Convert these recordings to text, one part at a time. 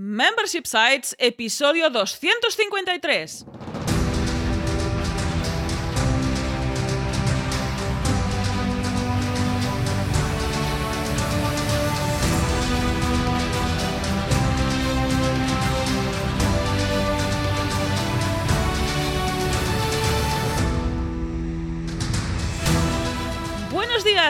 Membership Sites, episodio 253.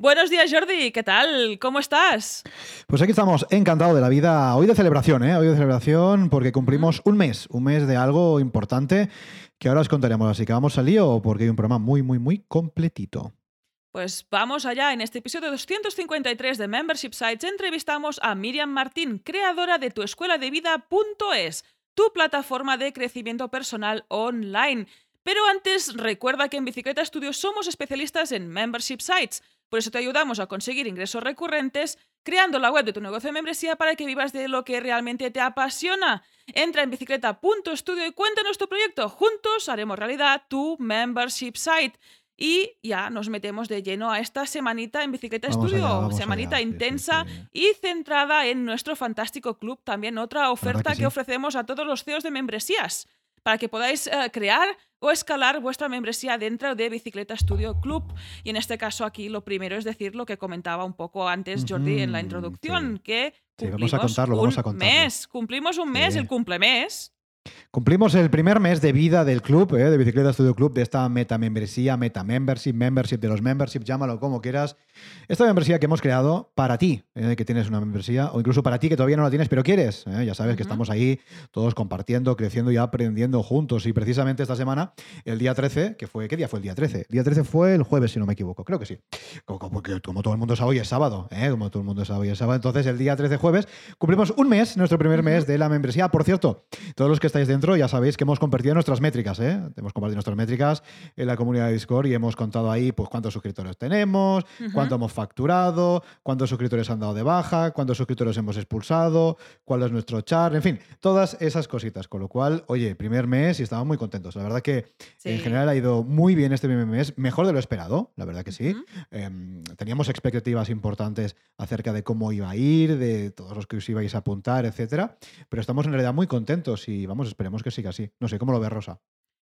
Buenos días, Jordi, ¿qué tal? ¿Cómo estás? Pues aquí estamos, encantados de la vida. Hoy de celebración, ¿eh? Hoy de celebración porque cumplimos un mes, un mes de algo importante que ahora os contaremos. Así que vamos al lío porque hay un programa muy, muy, muy completito. Pues vamos allá. En este episodio 253 de Membership Sites entrevistamos a Miriam Martín, creadora de tuescueladevida.es, tu plataforma de crecimiento personal online. Pero antes, recuerda que en Bicicleta Studio somos especialistas en Membership Sites. Por eso te ayudamos a conseguir ingresos recurrentes creando la web de tu negocio de membresía para que vivas de lo que realmente te apasiona. Entra en bicicleta.studio y cuéntanos tu proyecto. Juntos haremos realidad tu Membership Site. Y ya nos metemos de lleno a esta semanita en Bicicleta Vamos Studio. allá, vamos semanita allá. Sí, sí, intensa sí. y centrada en nuestro fantástico club. También otra oferta que ofrecemos a todos los CEOs de membresías para que podáis eh, crear o escalar vuestra membresía dentro de Bicicleta Studio Club. Y en este caso aquí lo primero es decir lo que comentaba un poco antes Jordi en la introducción, sí. que Sí, vamos cumplimos a contarlo, vamos un a contarlo. mes, cumplimos un mes, Sí. el cumplemes. Cumplimos el primer mes de vida del club, ¿eh? de Bicicleta Studio Club, de esta meta membresía, meta membership, membership de los membership, llámalo como quieras. Esta membresía que hemos creado para ti, ¿eh? que tienes una membresía, o incluso para ti que todavía no la tienes, pero quieres. ¿eh? Ya sabes que estamos ahí todos compartiendo, creciendo y aprendiendo juntos. Y precisamente esta semana, el día 13, que fue, ¿qué día fue el día 13? El día 13 fue el jueves, si no me equivoco, creo que sí. Como, como- todo el mundo sabe, hoy es sábado, ¿eh? como todo el mundo sabe, hoy es sábado. Entonces, el día 13 jueves, cumplimos un mes, nuestro primer mes de la membresía. Por cierto, todos los que estáis dentro ya sabéis que hemos compartido nuestras métricas, ¿eh? Hemos compartido nuestras métricas en la comunidad de Discord y hemos contado ahí pues cuántos suscriptores tenemos, Ujú. Cuánto hemos facturado, cuántos suscriptores han dado de baja, cuántos suscriptores hemos expulsado, cuál es nuestro char, en fin, todas esas cositas. Con lo cual, oye, primer mes y estamos muy contentos. La verdad que en general ha ido muy bien este primer mes, mejor de lo esperado, la verdad que sí. Em, teníamos expectativas importantes acerca de cómo iba a ir, de todos los que os ibais a apuntar, etcétera. Pero estamos en realidad muy contentos y vamos, esperemos que siga así. No sé, ¿cómo lo ves, Rosa?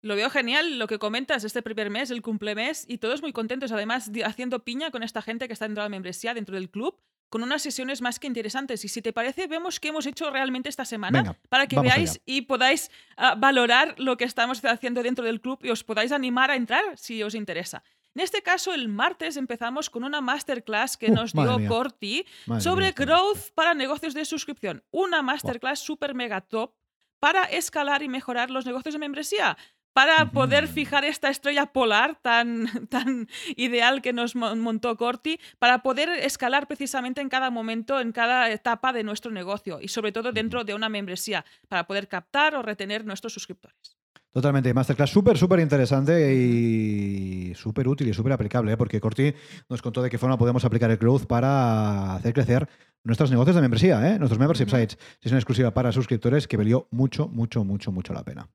Lo veo genial lo que comentas este primer mes, el cumplemes, y todos muy contentos, además haciendo piña con esta gente que está dentro de la membresía, dentro del club, con unas sesiones más que interesantes. Y si te parece, vemos qué hemos hecho realmente esta semana Venga, para que veáis allá. y podáis ah, valorar lo que estamos haciendo dentro del club y os podáis animar a entrar si os interesa. En este caso, el martes empezamos con una masterclass que Uh, nos dio mía. Corti Madre sobre mía, growth para negocios de suscripción. Una masterclass super mega top para escalar y mejorar los negocios de membresía. Para poder fijar esta estrella polar tan, tan ideal que nos mo- montó Corti, para poder escalar precisamente en cada momento, en cada etapa de nuestro negocio y sobre todo dentro de una membresía, para poder captar o retener nuestros suscriptores. Totalmente, masterclass súper, súper interesante y súper útil y súper aplicable, ¿eh? porque Corti nos contó de qué forma podemos aplicar el growth para hacer crecer nuestros negocios de membresía, ¿eh? nuestros membership sites. Sesión exclusiva para suscriptores que valió mucho, mucho, mucho, mucho la pena.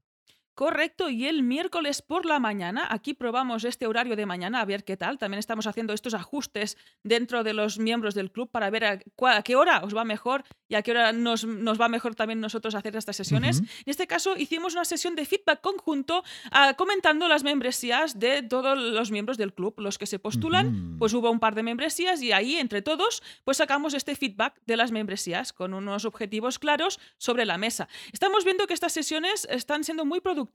Correcto, y el miércoles por la mañana, aquí probamos este horario de mañana a ver qué tal. También estamos haciendo estos ajustes dentro de los miembros del club para ver a, qué hora os va mejor y a qué hora nos, nos va mejor también nosotros hacer estas sesiones. En este caso hicimos una sesión de feedback conjunto ah, comentando las membresías de todos los miembros del club, los que se postulan. Pues hubo un par de membresías y ahí entre todos pues sacamos este feedback de las membresías con unos objetivos claros sobre la mesa. Estamos viendo que estas sesiones están siendo muy productivas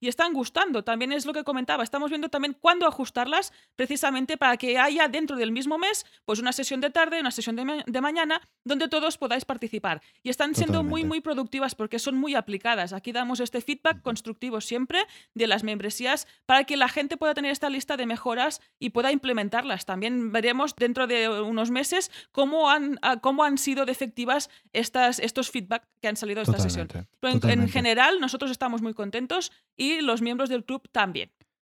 y están gustando. También es lo que comentaba. Estamos viendo también cuándo ajustarlas precisamente para que haya dentro del mismo mes pues una sesión de tarde, una sesión de, ma- de mañana donde todos podáis participar. Y están siendo muy muy productivas porque son muy aplicadas. Aquí damos este feedback constructivo siempre de las membresías para que la gente pueda tener esta lista de mejoras y pueda implementarlas. También veremos dentro de unos meses cómo han, ah, cómo han sido de efectivas estas, estos feedback que han salido de esta sesión. Pero en, en general, nosotros estamos muy contentos y los miembros del club también.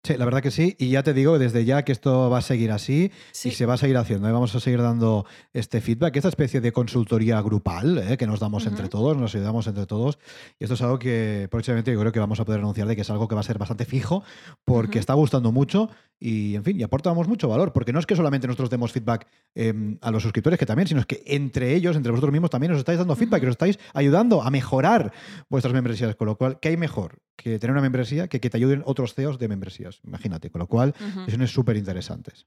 Sí, la verdad que sí. Y ya te digo desde ya que esto va a seguir así Sí. y se va a seguir haciendo. ¿eh? Vamos a seguir dando este feedback, esta especie de consultoría grupal ¿eh? que nos damos entre todos, nos ayudamos entre todos. Y esto es algo que próximamente yo creo que vamos a poder anunciar de que es algo que va a ser bastante fijo porque está gustando mucho y, en fin, y aportamos mucho valor. Porque no es que solamente nosotros demos feedback eh, a los suscriptores, que también, sino es que entre ellos, entre vosotros mismos, también os estáis dando feedback y os estáis ayudando a mejorar vuestras membresías. Con lo cual, ¿qué hay mejor que tener una membresía que que te ayuden otros CEOs de membresías? Imagínate. Con lo cual, Ujú. sesiones súper interesantes.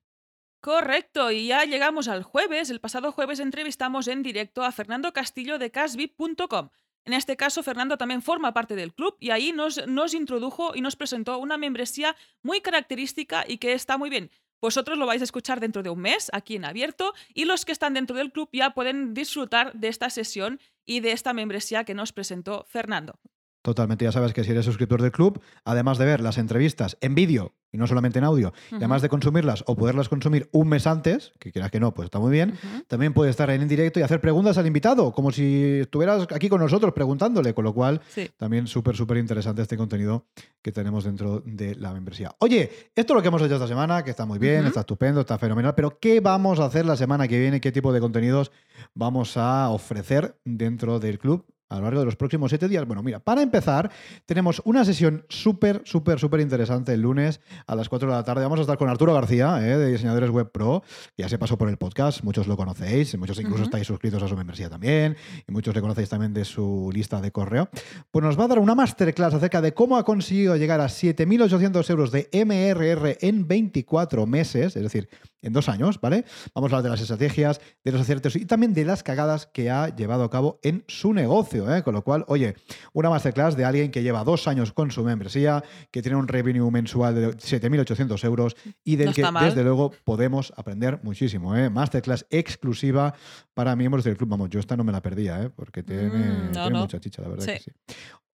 Correcto, y ya llegamos al jueves. El pasado jueves entrevistamos en directo a Fernando Castillo de casbip.com. En este caso, Fernando también forma parte del club y ahí nos, nos introdujo y nos presentó una membresía muy característica y que está muy bien. Vosotros lo vais a escuchar dentro de un mes aquí en abierto y los que están dentro del club ya pueden disfrutar de esta sesión y de esta membresía que nos presentó Fernando. Totalmente, ya sabes que si eres suscriptor del club, además de ver las entrevistas en vídeo y no solamente en audio, y además de consumirlas o poderlas consumir un mes antes, que quieras que no, pues está muy bien, también puedes estar en directo y hacer preguntas al invitado, como si estuvieras aquí con nosotros preguntándole, con lo cual Sí. también súper, súper interesante este contenido que tenemos dentro de la membresía. Oye, esto es lo que hemos hecho esta semana, que está muy bien, está estupendo, está fenomenal, pero ¿qué vamos a hacer la semana que viene? ¿Qué tipo de contenidos vamos a ofrecer dentro del club? A lo largo de los próximos siete días. Bueno, mira, para empezar, tenemos una sesión súper, súper, súper interesante el lunes a las 4 de la tarde. Vamos a estar con Arturo García, ¿eh? de Diseñadores Web Pro, que ya se pasó por el podcast, muchos lo conocéis, muchos incluso estáis suscritos a su membresía también, y muchos le conocéis también de su lista de correo. Pues nos va a dar una masterclass acerca de cómo ha conseguido llegar a 7.800 euros de MRR en 24 meses, es decir, en dos años, ¿vale? Vamos a hablar de las estrategias, de los aciertos y también de las cagadas que ha llevado a cabo en su negocio, ¿eh? Con lo cual, oye, una masterclass de alguien que lleva dos años con su membresía, que tiene un revenue mensual de 7.800 euros y del No que, mal. desde luego, podemos aprender muchísimo, ¿eh? Masterclass exclusiva para miembros del club. Vamos, yo esta no me la perdía, ¿eh? Porque tiene, Mm, no, tiene no. mucha chicha, la verdad Sí. que sí.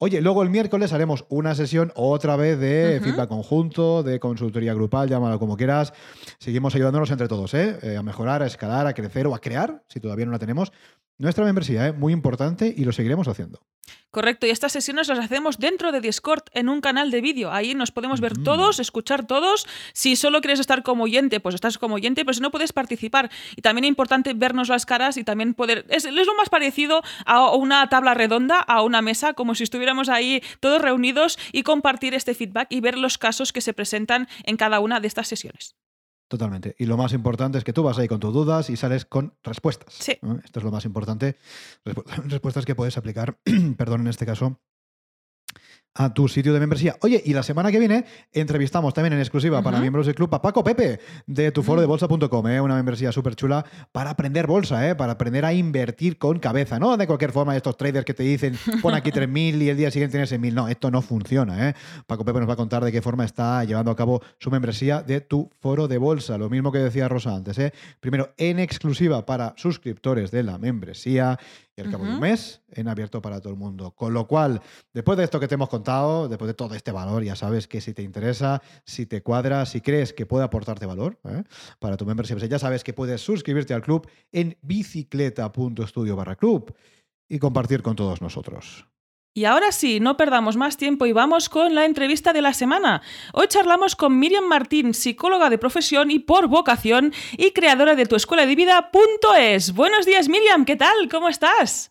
Oye, luego el miércoles haremos una sesión otra vez de feedback conjunto, de consultoría grupal, llámalo como quieras. Seguimos ayudándonos entre todos, ¿eh? Eh, a mejorar, a escalar, a crecer o a crear, si todavía no la tenemos. Nuestra membresía, ¿eh? muy importante y lo seguiremos haciendo. Correcto, y estas sesiones las hacemos dentro de Discord en un canal de vídeo. Ahí nos podemos ver Ujú. todos, escuchar todos. Si solo quieres estar como oyente, pues estás como oyente, pero si no puedes participar. Y también es importante vernos las caras y también poder... Es, es lo más parecido a una tabla redonda, a una mesa, como si estuviéramos ahí todos reunidos y compartir este feedback y ver los casos que se presentan en cada una de estas sesiones. Totalmente. Y lo más importante es que tú vas ahí con tus dudas y sales con respuestas. Sí. ¿no? Esto es lo más importante. Respu- Respuestas que puedes aplicar, perdón, en este caso, a tu sitio de membresía. Oye, y la semana que viene entrevistamos también en exclusiva para miembros del club a Paco Pepe de tuforodebolsa.com, ¿eh? una membresía súper chula para aprender bolsa, ¿eh? para aprender a invertir con cabeza, no de cualquier forma estos traders que te dicen pon aquí 3.000 y el día siguiente tienes 6.000. No, esto no funciona. ¿eh? Paco Pepe nos va a contar de qué forma está llevando a cabo su membresía de tu foro de bolsa. Lo mismo que decía Rosa antes. ¿eh? Primero, en exclusiva para suscriptores de la membresía y al cabo de un mes en abierto para todo el mundo. Con lo cual, después de esto que te hemos contado, después de todo este valor, ya sabes que si te interesa, si te cuadra, si crees que puede aportarte valor ¿eh? para tu membership, ya sabes que puedes suscribirte al club en bicicleta.studio barra club y compartir con todos nosotros. Y ahora sí, no perdamos más tiempo y vamos con la entrevista de la semana. Hoy charlamos con Miriam Martín, psicóloga de profesión y por vocación y creadora de tu escuela de vida.es. Buenos días Miriam, ¿qué tal? ¿Cómo estás?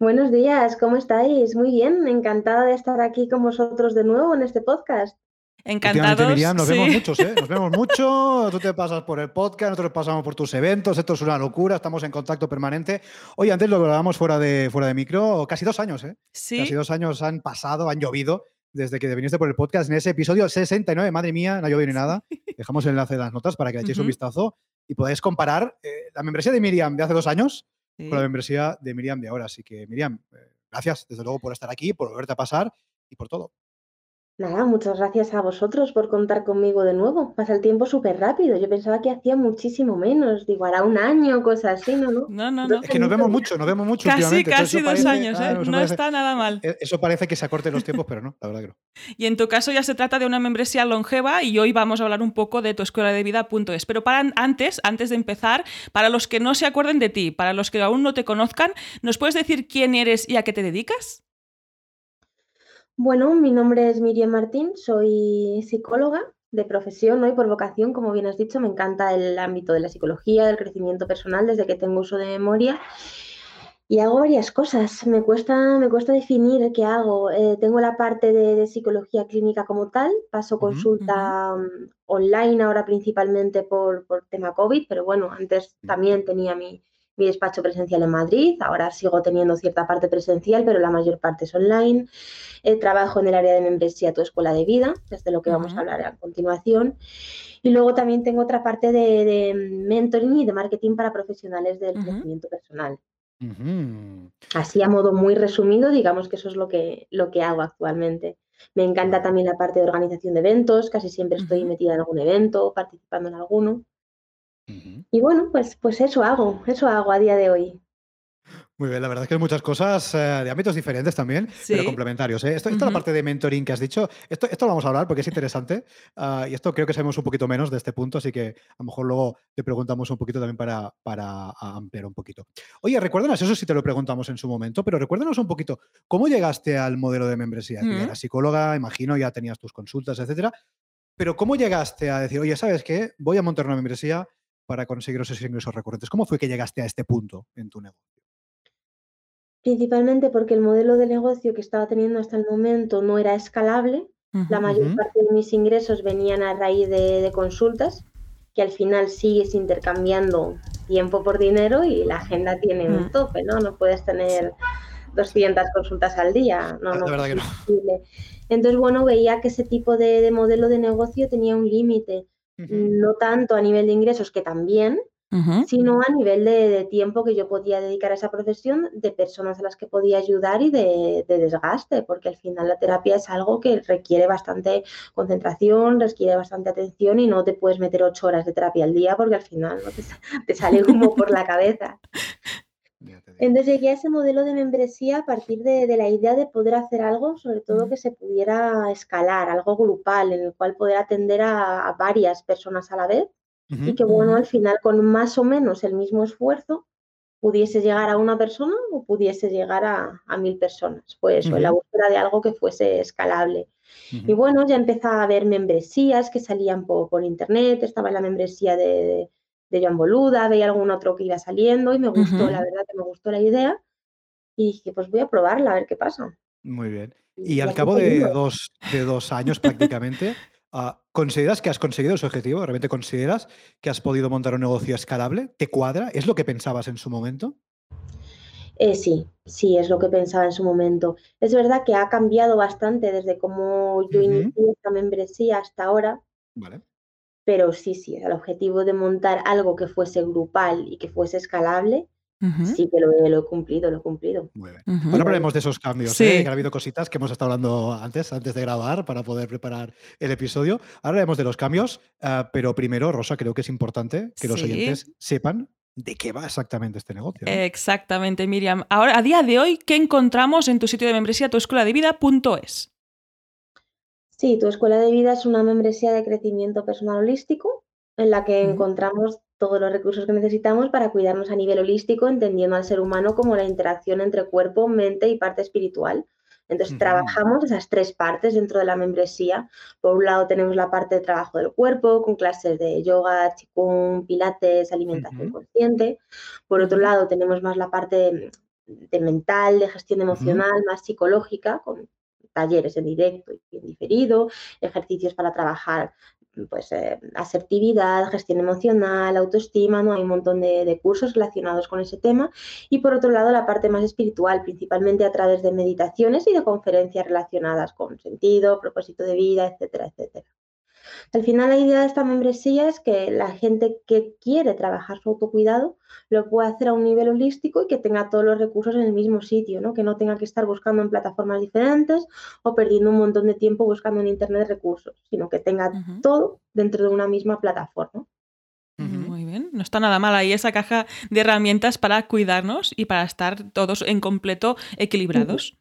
Buenos días, ¿cómo estáis? Muy bien, encantada de estar aquí con vosotros de nuevo en este podcast. Encantados. Miriam, nos sí. vemos muchos, ¿eh? Nos vemos mucho. Tú te pasas por el podcast, nosotros pasamos por tus eventos. Esto es una locura, estamos en contacto permanente. Oye, antes lo hablábamos fuera de, fuera de micro, casi dos años, ¿eh? Sí. Casi dos años han pasado, han llovido desde que viniste por el podcast en ese episodio 69. Madre mía, no ha llovido ni nada. Dejamos el enlace de las notas para que le echéis un vistazo y podáis comparar eh, la membresía de Miriam de hace dos años Sí. con la membresía de Miriam de ahora. Así que, Miriam, eh, gracias desde luego por estar aquí, por volverte a pasar y por todo. Nada, muchas gracias a vosotros por contar conmigo de nuevo. Pasa el tiempo súper rápido. Yo pensaba que hacía muchísimo menos, digo, hará un año, cosas así, ¿no? ¿no? No, no, no. Es que nos vemos mucho, nos vemos mucho Casi, últimamente. casi dos parece- años, ¿eh? claro, eso No parece- está nada mal. eh, Eso parece que se acorten los tiempos, pero no, la verdad que no. Y en tu caso ya se trata de una membresía longeva y hoy vamos a hablar un poco de tu escuela de vida.es. Pero para antes, antes de empezar, para los que no se acuerden de ti, para los que aún no te conozcan, ¿nos puedes decir quién eres y a qué te dedicas? Bueno, mi nombre es Miriam Martín, soy psicóloga de profesión ¿no? y por vocación, como bien has dicho, me encanta el ámbito de la psicología, del crecimiento personal desde que tengo uso de memoria y hago varias cosas. Me cuesta, me cuesta definir qué hago. Eh, tengo la parte de, psicología clínica como tal, paso consulta mm, online ahora principalmente por, por, tema COVID, pero bueno, antes también tenía mi, mi despacho presencial en Madrid, ahora sigo teniendo cierta parte presencial, pero la mayor parte es online. Eh, trabajo en el área de membresía Tu Escuela de Vida, desde lo que vamos a hablar a continuación. Y luego también tengo otra parte de, de mentoring y de marketing para profesionales del crecimiento personal. Así a modo muy resumido, digamos que eso es lo que, lo que hago actualmente. Me encanta también la parte de organización de eventos, casi siempre estoy metida en algún evento, participando en alguno. Y bueno, pues, pues eso hago, eso hago a día de hoy. Muy bien, la verdad es que hay muchas cosas eh, de ámbitos diferentes también, pero complementarios. ¿eh? Esto, Esta es la parte de mentoring que has dicho. Esto, esto lo vamos a hablar porque es interesante ah, y esto creo que sabemos un poquito menos de este punto, así que a lo mejor luego te preguntamos un poquito también para, para ampliar un poquito. Oye, recuérdanos, eso sí te lo preguntamos en su momento, pero recuérdanos un poquito, ¿cómo llegaste al modelo de membresía? Tú eras psicóloga, imagino, ya tenías tus consultas, etcétera, pero ¿cómo llegaste a decir, oye, ¿sabes qué? Voy a montar una membresía para conseguir esos ingresos recurrentes. ¿Cómo fue que llegaste a este punto en tu negocio? Principalmente porque el modelo de negocio que estaba teniendo hasta el momento no era escalable. La mayor parte de mis ingresos venían a raíz de, consultas, que al final sigues intercambiando tiempo por dinero y la agenda tiene un mm. tope, ¿no? No puedes tener 200 consultas al día. No, no, es posible. Entonces, bueno, veía que ese tipo de modelo de negocio tenía un límite, no tanto a nivel de ingresos, que también, sino a nivel de, tiempo que yo podía dedicar a esa profesión, de personas a las que podía ayudar y de, desgaste, porque al final la terapia es algo que requiere bastante concentración, requiere bastante atención y no te puedes meter ocho horas de terapia al día porque al final ¿no? te, sale humo por la cabeza. Entonces llegué a ese modelo de membresía a partir de, la idea de poder hacer algo, sobre todo que se pudiera escalar, algo grupal, en el cual poder atender a varias personas a la vez y que bueno, al final con más o menos el mismo esfuerzo pudiese llegar a una persona o pudiese llegar a, mil personas. Pues la búsqueda de algo que fuese escalable. Y bueno, ya empezaba a ver membresías que salían por, internet, estaba la membresía de, de, Joan Boluda, veía algún otro que iba saliendo y me gustó, la verdad que me gustó la idea. Y dije, pues voy a probarla, a ver qué pasa. Muy bien. Y, al cabo de dos, de dos años prácticamente, Ah, ¿Consideras que has conseguido ese objetivo? ¿Realmente consideras que has podido montar un negocio escalable? ¿Te cuadra? ¿Es lo que pensabas en su momento? Eh, sí, sí, es lo que pensaba en su momento. Es verdad que ha cambiado bastante desde cómo yo inicié esta membresía hasta ahora. Vale. Pero sí, sí, el objetivo de montar algo que fuese grupal y que fuese escalable Sí que lo, he cumplido, lo he cumplido. Muy bien. Ahora hablaremos de esos cambios, ¿eh? que ha habido cositas que hemos estado hablando antes, antes de grabar, para poder preparar el episodio. Ahora hablaremos de los cambios, ah, pero primero, Rosa, creo que es importante que los oyentes sepan de qué va exactamente este negocio. Exactamente, Miriam. Ahora, a día de hoy, ¿qué encontramos en tu sitio de membresía, tu escuela de vida.es? Sí, tu escuela de vida es una membresía de crecimiento personal holístico en la que encontramos todos los recursos que necesitamos para cuidarnos a nivel holístico, entendiendo al ser humano como la interacción entre cuerpo, mente y parte espiritual. Entonces, trabajamos esas tres partes dentro de la membresía. Por un lado, tenemos la parte de trabajo del cuerpo, con clases de yoga, chikung, pilates, alimentación consciente. Por otro lado, tenemos más la parte de, mental, de gestión emocional, más psicológica, con talleres en directo y en diferido, ejercicios para trabajar pues, eh, asertividad, gestión emocional, autoestima, ¿no? Hay un montón de, de, cursos relacionados con ese tema. Y por otro lado, la parte más espiritual, principalmente a través de meditaciones y de conferencias relacionadas con sentido, propósito de vida, etcétera, etcétera. Al final la idea de esta membresía es que la gente que quiere trabajar su autocuidado lo pueda hacer a un nivel holístico y que tenga todos los recursos en el mismo sitio, ¿no? que no tenga que estar buscando en plataformas diferentes o perdiendo un montón de tiempo buscando en Internet recursos, sino que tenga todo dentro de una misma plataforma. Muy bien, no está nada mal ahí esa caja de herramientas para cuidarnos y para estar todos en completo equilibrados.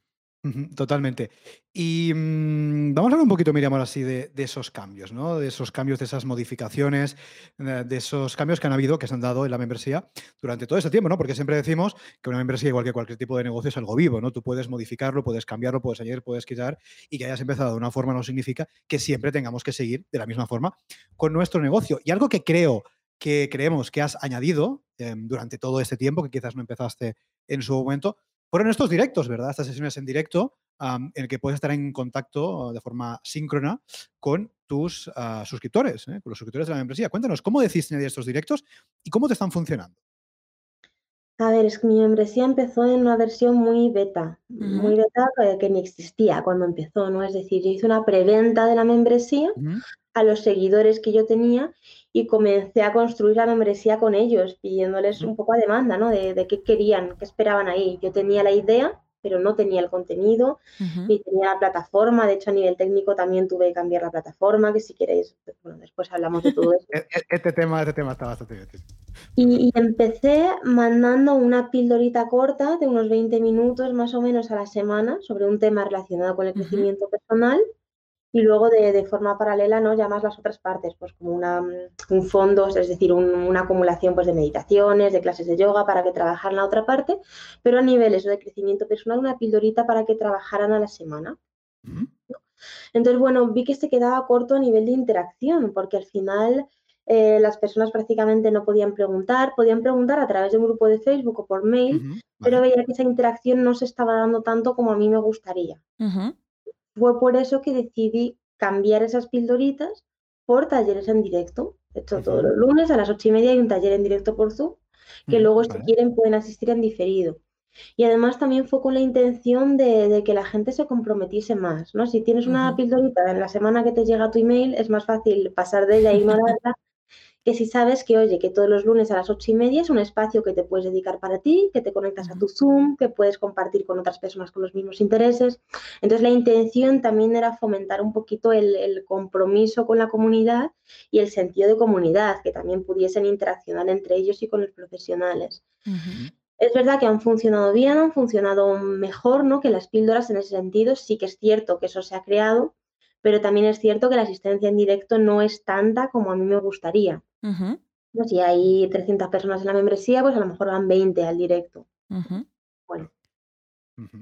Totalmente. Y mm, vamos a hablar un poquito, Miriam, ahora sí, de, esos cambios, ¿no? De esos cambios, de esas modificaciones, eh, de esos cambios que han habido, que se han dado en la membresía durante todo ese tiempo, ¿no? Porque siempre decimos que una membresía, igual que cualquier tipo de negocio, es algo vivo, ¿no? Tú puedes modificarlo, puedes cambiarlo, puedes añadir, puedes quitar, y que hayas empezado de una forma no significa que siempre tengamos que seguir de la misma forma con nuestro negocio. Y algo que creo que creemos que has añadido em, durante todo este tiempo, que quizás no empezaste en su momento, fueron estos directos, ¿verdad? Estas sesiones en directo en el que puedes estar en contacto de forma síncrona con tus ah, suscriptores, ¿eh? con los suscriptores de la membresía. Cuéntanos, ¿cómo decidiste añadir estos directos y cómo te están funcionando? A ver, es que mi membresía empezó en una versión muy beta, muy beta que, ni existía cuando empezó, ¿no? Es decir, yo hice una preventa de la membresía a los seguidores que yo tenía y comencé a construir la membresía con ellos, pidiéndoles un poco a demanda, ¿no? De, qué querían, qué esperaban ahí. Yo tenía la idea, pero no tenía el contenido y tenía la plataforma. De hecho, a nivel técnico también tuve que cambiar la plataforma, que si queréis, bueno, después hablamos de todo eso. E, e, este tema, este tema está bastante bien. Y, y, empecé mandando una pildorita corta de unos 20 minutos más o menos a la semana sobre un tema relacionado con el crecimiento personal y luego de, forma paralela no llamas las otras partes, pues como una, un fondo, es decir, una acumulación pues, de meditaciones, de clases de yoga para que trabajaran la otra parte, pero a niveles de crecimiento personal, una pildorita para que trabajaran a la semana. Entonces, bueno, vi que se quedaba corto a nivel de interacción, porque al final eh, las personas prácticamente no podían preguntar, podían preguntar a través de un grupo de Facebook o por mail, pero veía que esa interacción no se estaba dando tanto como a mí me gustaría. Fue por eso que decidí cambiar esas pildoritas por talleres en directo. De hecho, todos los lunes a las ocho y media hay un taller en directo por Zoom, que luego si quieren pueden asistir en diferido. Y además también fue con la intención de, que la gente se comprometiese más, ¿no? Si tienes una pildorita en la semana que te llega tu email, es más fácil pasar de ella e ignorarla que si sabes que, oye, que todos los lunes a las ocho y media es un espacio que te puedes dedicar para ti, que te conectas a tu Zoom, que puedes compartir con otras personas con los mismos intereses. Entonces, la intención también era fomentar un poquito el, compromiso con la comunidad y el sentido de comunidad, que también pudiesen interaccionar entre ellos y con los profesionales. Es verdad que han funcionado bien, han funcionado mejor ¿no? que las píldoras en ese sentido. Sí que es cierto que eso se ha creado, pero también es cierto que la asistencia en directo no es tanta como a mí me gustaría. Si hay 300 personas en la membresía, pues a lo mejor van 20 al directo. Bueno.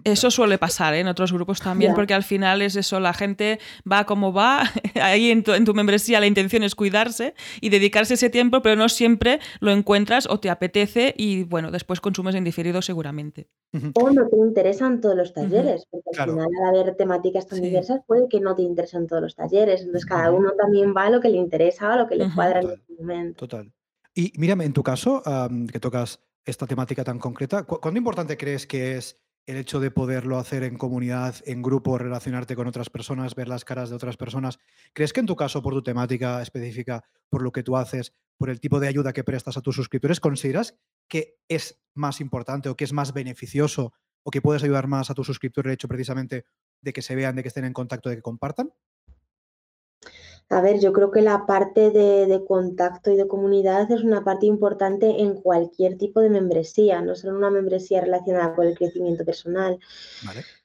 Eso suele pasar ¿eh? en otros grupos también, porque al final es eso, la gente va como va, ahí en tu, en tu, membresía la intención es cuidarse y dedicarse ese tiempo, pero no siempre lo encuentras o te apetece y bueno, después consumes en diferido seguramente. O no te interesan todos los talleres, porque al final al haber temáticas tan diversas puede que no te interesen todos los talleres, entonces cada uno también va a lo que le interesa o a lo que le cuadra en ese momento. Total. Y mírame, en tu caso, que tocas esta temática tan concreta, ¿cuánto importante crees que es el hecho de poderlo hacer en comunidad, en grupo, relacionarte con otras personas, ver las caras de otras personas. ¿Crees que en tu caso, por tu temática específica, por lo que tú haces, por el tipo de ayuda que prestas a tus suscriptores, consideras que es más importante o que es más beneficioso o que puedes ayudar más a tus suscriptores el hecho precisamente de que se vean, de que estén en contacto, de que compartan? A ver, yo creo que la parte de, contacto y de comunidad es una parte importante en cualquier tipo de membresía, no solo una membresía relacionada con el crecimiento personal.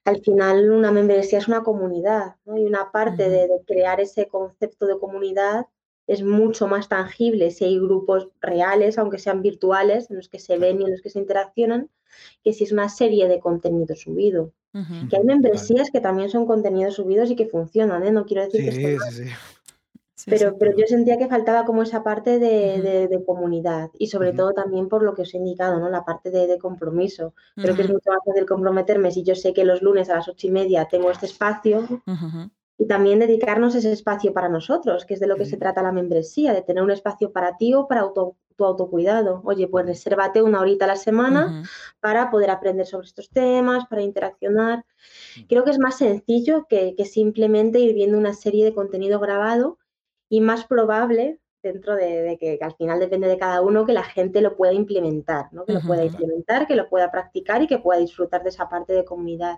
Al final, una membresía es una comunidad, ¿no? Y una parte de, crear ese concepto de comunidad es mucho más tangible si hay grupos reales, aunque sean virtuales, en los que se ven y en los que se interaccionan, que si es una serie de contenido subido. Que hay membresías que también son contenidos subidos y que funcionan, ¿eh? No quiero decir que estén sí, sí pero, pero yo sentía que faltaba como esa parte de, comunidad y sobre todo también por lo que os he indicado, ¿no? La parte de, compromiso. Creo que es mucho más fácil comprometerme si yo sé que los lunes a las ocho y media tengo este espacio y también dedicarnos ese espacio para nosotros, que es de lo que se trata la membresía, de tener un espacio para ti o para tu autocuidado. Oye, pues resérvate una horita a la semana para poder aprender sobre estos temas, para interaccionar. Creo que es más sencillo que, que simplemente ir viendo una serie de contenido grabado y más probable dentro de, que, al final depende de cada uno que la gente lo pueda implementar, ¿no? que lo pueda implementar, que lo pueda practicar y que pueda disfrutar de esa parte de comunidad.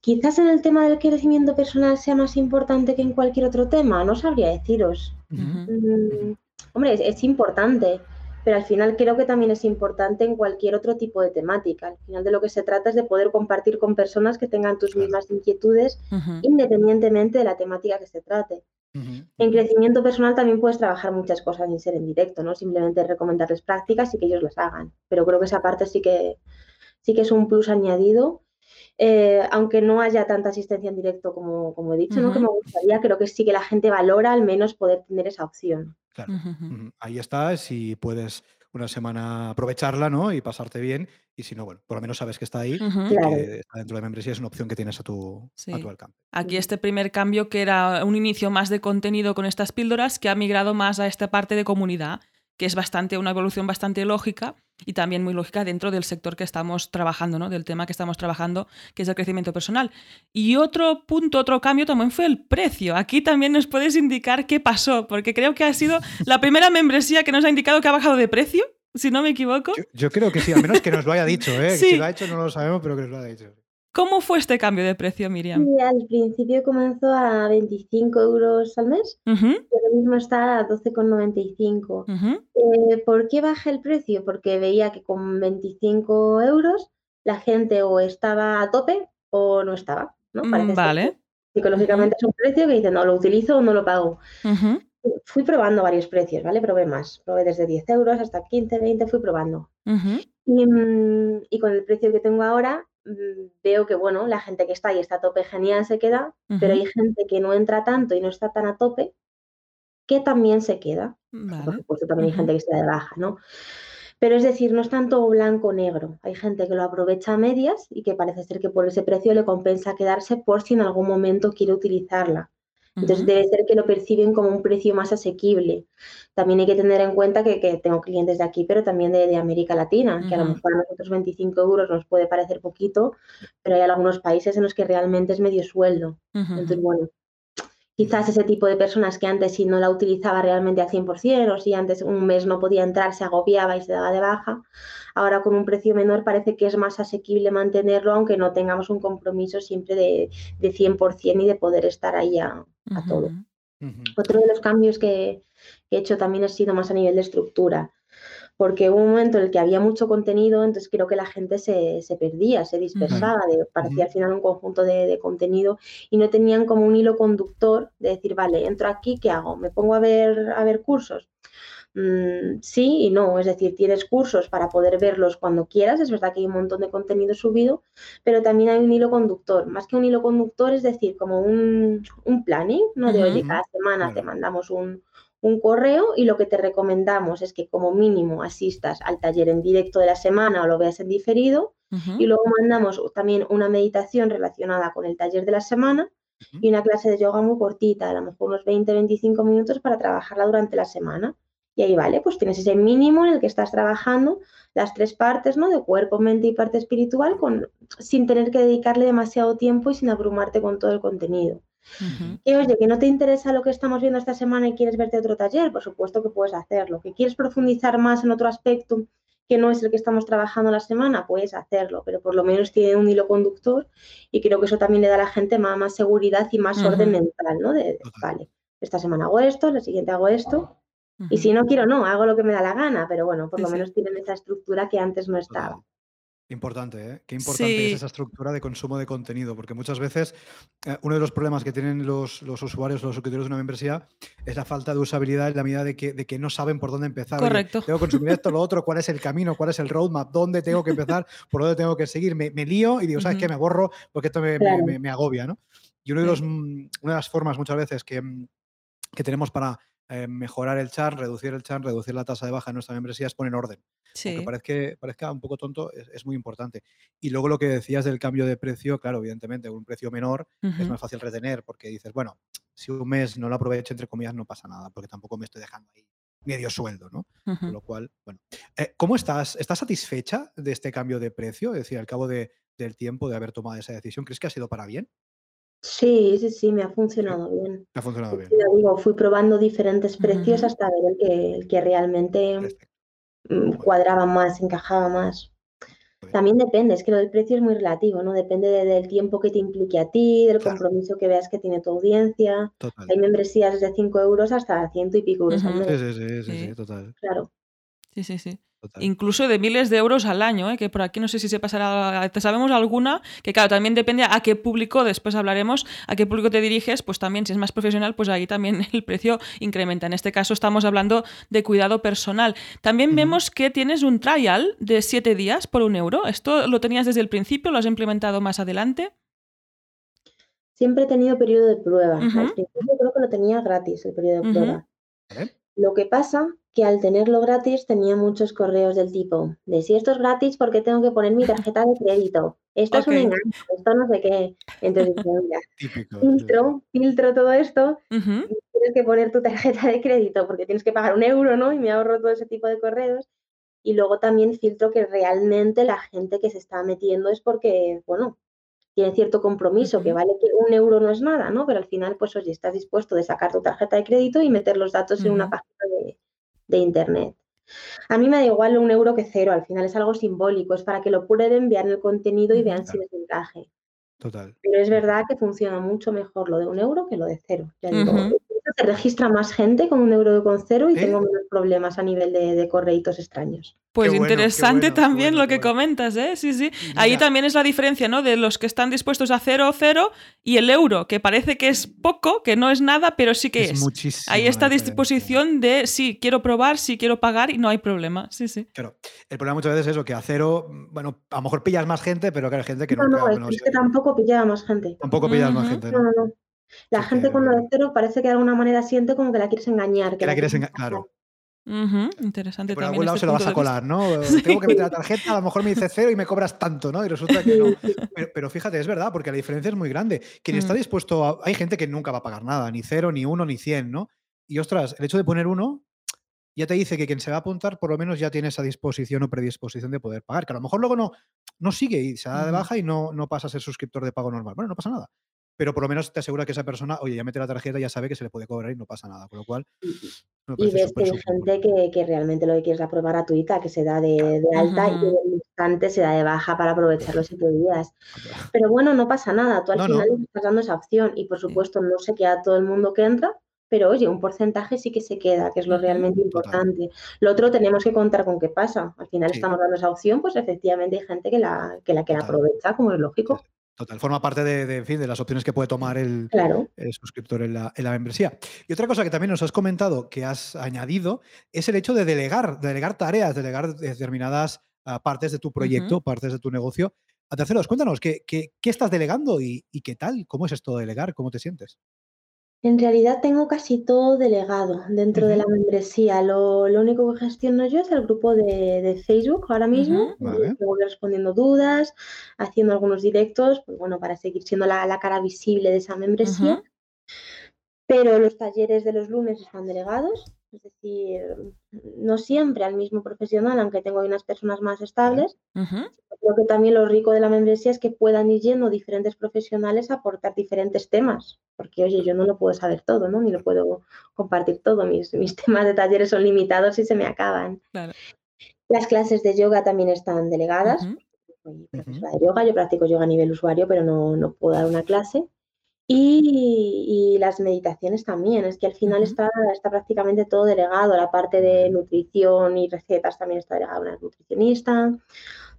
Quizás en el tema del crecimiento personal sea más importante que en cualquier otro tema, no sabría deciros. Mm, hombre, es, importante, pero al final creo que también es importante en cualquier otro tipo de temática. Al final de lo que se trata es de poder compartir con personas que tengan tus mismas inquietudes, independientemente de la temática que se trate. En crecimiento personal también puedes trabajar muchas cosas sin ser en directo, ¿no? Simplemente recomendarles prácticas y que ellos las hagan. Pero creo que esa parte sí que, sí que es un plus añadido. Eh, aunque no haya tanta asistencia en directo como, como he dicho, ¿no? que me gustaría, creo que sí que la gente valora al menos poder tener esa opción. Claro. Ahí está, si puedes una semana aprovecharla, ¿no? Y pasarte bien. Y si no, bueno, por lo menos sabes que está ahí, que está dentro de la membresía, es una opción que tienes a tu, a tu alcance. Aquí este primer cambio, que era un inicio más de contenido con estas píldoras, que ha migrado más a esta parte de comunidad que es bastante una evolución bastante lógica y también muy lógica dentro del sector que estamos trabajando, ¿no? del tema que estamos trabajando, que es el crecimiento personal. Y otro punto, otro cambio también fue el precio. Aquí también nos puedes indicar qué pasó, porque creo que ha sido la primera membresía que nos ha indicado que ha bajado de precio, si no me equivoco. Yo, creo que sí, al menos que nos lo haya dicho. ¿eh? Si lo ha hecho no lo sabemos, pero que nos lo haya dicho. ¿Cómo fue este cambio de precio, Miriam? Sí, al principio comenzó a 25 euros al mes y ahora mismo está a 12,95. Eh, ¿Por qué baja el precio? Porque veía que con 25 euros la gente o estaba a tope o no estaba. ¿no? Mm, vale. Psicológicamente es un precio que dice, no, lo utilizo o no lo pago. Fui probando varios precios, ¿vale? Probé más. Probé desde 10 euros hasta 15, 20, fui probando. Mm, y con el precio que tengo ahora, veo que, bueno, la gente que está ahí está a tope genial, se queda, pero hay gente que no entra tanto y no está tan a tope, que también se queda. Por supuesto, también hay gente que está de baja, ¿no? Pero es decir, no es tanto blanco-negro. Hay gente que lo aprovecha a medias y que parece ser que por ese precio le compensa quedarse por si en algún momento quiere utilizarla. Entonces debe ser que lo perciben como un precio más asequible. También hay que tener en cuenta que, tengo clientes de aquí, pero también de, América Latina, que a lo mejor a nosotros 25 euros nos puede parecer poquito, pero hay algunos países en los que realmente es medio sueldo. Entonces, bueno, quizás ese tipo de personas que antes si no la utilizaba realmente al 100% o si antes un mes no podía entrar, se agobiaba y se daba de baja, ahora con un precio menor parece que es más asequible mantenerlo, aunque no tengamos un compromiso siempre de, de 100% y de poder estar ahí a, todo. Otro de los cambios que, he hecho también ha sido más a nivel de estructura porque hubo un momento en el que había mucho contenido, entonces creo que la gente se, perdía, se dispersaba, parecía al final un conjunto de, contenido y no tenían como un hilo conductor de decir, vale, entro aquí, ¿qué hago? ¿Me pongo a ver, a ver cursos? Mm, sí y no, es decir, tienes cursos para poder verlos cuando quieras, es verdad que hay un montón de contenido subido, pero también hay un hilo conductor, más que un hilo conductor, es decir, como un, planning, ¿no? De, oye, cada semana te mandamos un, un correo y lo que te recomendamos es que como mínimo asistas al taller en directo de la semana o lo veas en diferido y luego mandamos también una meditación relacionada con el taller de la semana y una clase de yoga muy cortita, a lo mejor unos 20-25 minutos para trabajarla durante la semana. Y ahí vale, pues tienes ese mínimo en el que estás trabajando las tres partes, ¿no? De cuerpo, mente y parte espiritual, con, sin tener que dedicarle demasiado tiempo y sin abrumarte con todo el contenido. Y oye, que no te interesa lo que estamos viendo esta semana y quieres verte otro taller, por supuesto que puedes hacerlo. Que quieres profundizar más en otro aspecto que no es el que estamos trabajando la semana, puedes hacerlo, pero por lo menos tiene un hilo conductor y creo que eso también le da a la gente más, seguridad y más orden mental, ¿no? De, vale, esta semana hago esto, la siguiente hago esto. Y si no quiero, no, hago lo que me da la gana, pero bueno, por lo menos tienen esa estructura que antes no estaba. Importante, ¿eh? Qué importante es esa estructura de consumo de contenido, porque muchas veces eh, uno de los problemas que tienen los, usuarios, los suscriptores de una membresía, es la falta de usabilidad en la medida de que, de que no saben por dónde empezar. Correcto. tengo que consumir esto, lo otro, cuál es el camino, cuál es el roadmap, dónde tengo que empezar, por dónde tengo que seguir. Me, lío y digo, ¿sabes qué? Me borro porque esto me, me, agobia, ¿no? Y uno de los, mm, una de las formas muchas veces que, mm, que tenemos para eh, mejorar el chat, reducir el chat, reducir la tasa de baja en nuestra membresía es poner orden. Sí. Aunque parezca, parezca un poco tonto, es, muy importante. Y luego lo que decías del cambio de precio, claro, evidentemente, un precio menor es más fácil retener porque dices, bueno, si un mes no lo aprovecho, entre comillas, no pasa nada, porque tampoco me estoy dejando ahí medio sueldo, ¿no? Con lo cual, bueno. Eh, ¿Cómo estás? ¿Estás satisfecha de este cambio de precio? Es decir, al cabo de, del tiempo de haber tomado esa decisión, ¿crees que ha sido para bien? Sí, sí, sí, me ha funcionado bien. ha funcionado bien. digo, fui probando diferentes precios hasta ver el que, el que realmente mm, cuadraba más, encajaba más. También depende, es que lo del precio es muy relativo, ¿no? Depende del tiempo que te implique a ti, del compromiso que veas que tiene tu audiencia. Hay membresías de 5 euros hasta ciento y pico euros Sí, sí, sí, sí, total. Claro. Sí, sí, sí. Incluso de miles de euros al año, ¿eh? que por aquí no sé si se pasará. ¿Te sabemos alguna? Que claro, también depende a qué público, después hablaremos, a qué público te diriges, pues también si es más profesional, pues ahí también el precio incrementa. En este caso estamos hablando de cuidado personal. También vemos que tienes un trial de siete días por un euro. ¿Esto lo tenías desde el principio? ¿Lo has implementado más adelante? Siempre he tenido periodo de prueba. Al principio creo que lo tenía gratis el periodo de prueba. Lo que pasa que al tenerlo gratis tenía muchos correos del tipo de si esto es gratis, ¿por qué tengo que poner mi tarjeta de crédito? Esto es un engaño, esto no sé qué. Entonces, filtro, filtro todo esto, tienes que poner tu tarjeta de crédito porque tienes que pagar un euro, ¿no? Y me ahorro todo ese tipo de correos. Y luego también filtro que realmente la gente que se está metiendo es porque, bueno, tiene cierto compromiso, que vale que un euro no es nada, ¿no? Pero al final, pues oye, estás dispuesto de sacar tu tarjeta de crédito y meter los datos en una página de, Internet. A mí me da igual un euro que cero, al final es algo simbólico, es para que lo prueben, vean el contenido y vean si les encaje. Total. Pero es verdad que funciona mucho mejor lo de un euro que lo de cero. Ya digo, se registra más gente con un euro con cero y tengo menos problemas a nivel de, de correitos extraños. Pues interesante también lo que comentas, ¿eh? Sí, sí. Ahí también es la diferencia, ¿no? De los que están dispuestos a cero o cero y el euro, que parece que es poco, que no es nada, pero sí que es. es. Ahí está disposición de sí, quiero probar, sí quiero pagar y no hay problema. Sí, sí. Claro. El problema muchas veces es eso, que a cero, bueno, a lo mejor pillas más gente, pero que hay gente que no. No, no, es, que tampoco pillaba más gente. Tampoco pillas más gente. No, no, no. La gente con lo de cero parece que de alguna manera siente como que la quieres engañar. Que, la, quieres engañar, claro. Interesante. por algún lado este se lo vas a colar, ¿no? Tengo que meter la tarjeta, a lo mejor me dice cero y me cobras tanto, ¿no? Y resulta que no. Pero, fíjate, es verdad, porque la diferencia es muy grande. Quien está mm. dispuesto a. Hay gente que nunca va a pagar nada, ni cero, ni uno, ni cien, ¿no? Y ostras, el hecho de poner uno ya te dice que quien se va a apuntar por lo menos ya tiene esa disposición o predisposición de poder pagar. Que a lo mejor luego no, no sigue y se da de baja y no, no pasa a ser suscriptor de pago normal. Bueno, no pasa nada pero por lo menos te asegura que esa persona, oye, ya mete la tarjeta, ya sabe que se le puede cobrar y no pasa nada. Con lo cual. Y ves que hay gente que, que, realmente lo que quiere es la prueba gratuita, que se da de, alta y en el instante se da de baja para aprovechar los siete días. Pero bueno, no pasa nada. Tú al final estás dando esa opción y por supuesto no se queda todo el mundo que entra, pero oye, un porcentaje sí que se queda, que es lo realmente importante. Lo otro tenemos que contar con qué pasa. Al final estamos dando esa opción, pues efectivamente hay gente que la, que la quiere aprovechar, como es lógico. Total, forma parte de, en fin, de las opciones que puede tomar el, suscriptor en la, membresía. Y otra cosa que también nos has comentado, que has añadido, es el hecho de delegar, delegar tareas, delegar determinadas ah, partes de tu proyecto, partes de tu negocio a terceros. Cuéntanos, ¿qué, qué, estás delegando y, y, qué tal? ¿Cómo es esto de delegar? ¿Cómo te sientes? En realidad tengo casi todo delegado dentro de la membresía. Lo, único que gestiono yo es el grupo de, Facebook ahora mismo. voy respondiendo dudas, haciendo algunos directos, pues bueno, para seguir siendo la, cara visible de esa membresía. Pero los talleres de los lunes están delegados. Es decir, no siempre al mismo profesional, aunque tengo unas personas más estables. Creo que también lo rico de la membresía es que puedan ir yendo diferentes profesionales a aportar diferentes temas. Porque, oye, yo no lo puedo saber todo, ¿no? Ni lo puedo compartir todo. Mis, mis temas de talleres son limitados y se me acaban. Las clases de yoga también están delegadas. de yoga, yo practico yoga a nivel usuario, pero no, no puedo dar una clase. Y, las meditaciones también, es que al final está, está prácticamente todo delegado, la parte de nutrición y recetas también está delegada a una nutricionista.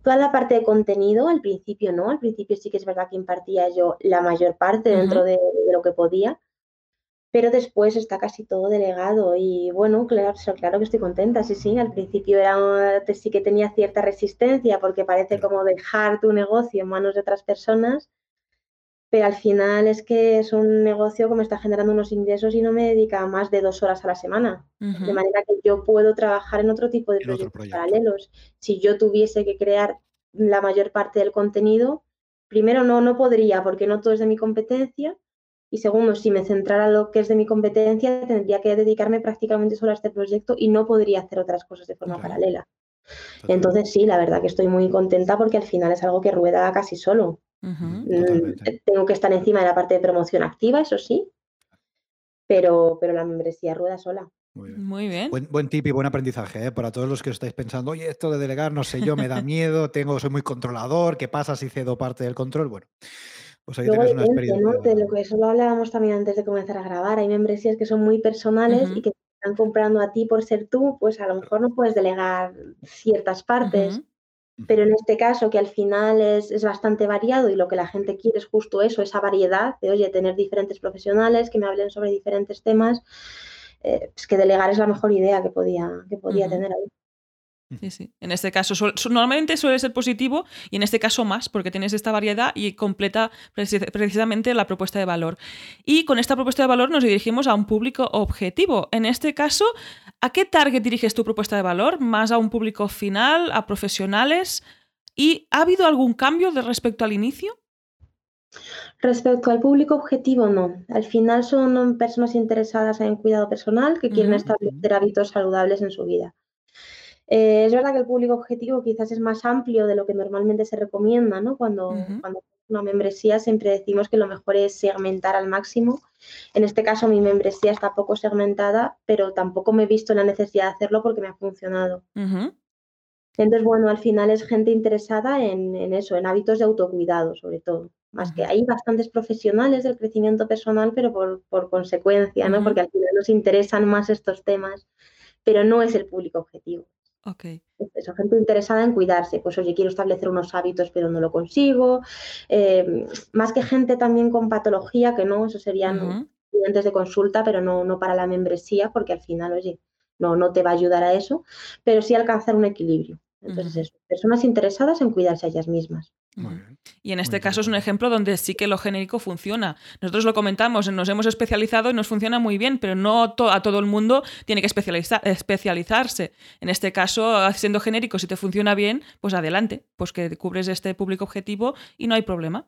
Toda la parte de contenido, al principio no, al principio sí que es verdad que impartía yo la mayor parte dentro de, lo que podía, pero después está casi todo delegado y bueno, claro, claro que estoy contenta, sí, sí, al principio era, sí que tenía cierta resistencia porque parece como dejar tu negocio en manos de otras personas pero al final es que es un negocio que me está generando unos ingresos y no me dedica más de dos horas a la semana. De manera que yo puedo trabajar en otro tipo de proyectos paralelos. Si yo tuviese que crear la mayor parte del contenido, primero no, no podría porque no todo es de mi competencia. Y segundo, si me centrara en lo que es de mi competencia, tendría que dedicarme prácticamente solo a este proyecto y no podría hacer otras cosas de forma paralela. Entonces sí, la verdad que estoy muy contenta porque al final es algo que rueda casi solo. Mm, tengo que estar encima de la parte de promoción activa, eso sí, pero, pero la membresía rueda sola. Muy bien. Buen, tip y buen aprendizaje ¿eh? para todos los que os estáis pensando, oye, esto de delegar, no sé yo, me da miedo, tengo, soy muy controlador, ¿qué pasa si cedo parte del control? Bueno, pues ahí tenéis una experiencia. ¿no? De lo que eso lo hablábamos también antes de comenzar a grabar. Hay membresías que son muy personales y que están comprando a ti por ser tú, pues a lo mejor no puedes delegar ciertas partes. Pero en este caso, que al final es, es, bastante variado y lo que la gente quiere es justo eso, esa variedad de, oye, tener diferentes profesionales que me hablen sobre diferentes temas, eh, es que delegar es la mejor idea que podía, que podía tener ahí. Sí, sí. En este caso, normalmente suele ser positivo y en este caso más, porque tienes esta variedad y completa precisamente la propuesta de valor. Y con esta propuesta de valor nos dirigimos a un público objetivo. En este caso, ¿a qué target diriges tu propuesta de valor? ¿Más a un público final, a profesionales? ¿Y ha habido algún cambio de respecto al inicio? Respecto al público objetivo, no. Al final son personas interesadas en cuidado personal que quieren establecer hábitos saludables en su vida. Eh, es verdad que el público objetivo quizás es más amplio de lo que normalmente se recomienda, ¿no? Cuando, cuando una membresía siempre decimos que lo mejor es segmentar al máximo. En este caso mi membresía está poco segmentada, pero tampoco me he visto la necesidad de hacerlo porque me ha funcionado. Entonces, bueno, al final es gente interesada en, eso, en hábitos de autocuidado, sobre todo. Más que hay bastantes profesionales del crecimiento personal, pero por, consecuencia, ¿no? Porque al final nos interesan más estos temas, pero no es el público objetivo. Ok. Eso, gente interesada en cuidarse. Pues oye, quiero establecer unos hábitos, pero no lo consigo. Eh, más que gente también con patología, que no, eso serían clientes de consulta, pero no, no para la membresía, porque al final, oye, no, no te va a ayudar a eso, pero sí alcanzar un equilibrio. Entonces, personas interesadas en cuidarse a ellas mismas. Y en este caso es un ejemplo donde sí que lo genérico funciona. Nosotros lo comentamos, nos hemos especializado y nos funciona muy bien, pero no a todo el mundo tiene que especializarse. En este caso, siendo genérico, si te funciona bien, pues adelante, pues que cubres este público objetivo y no hay problema.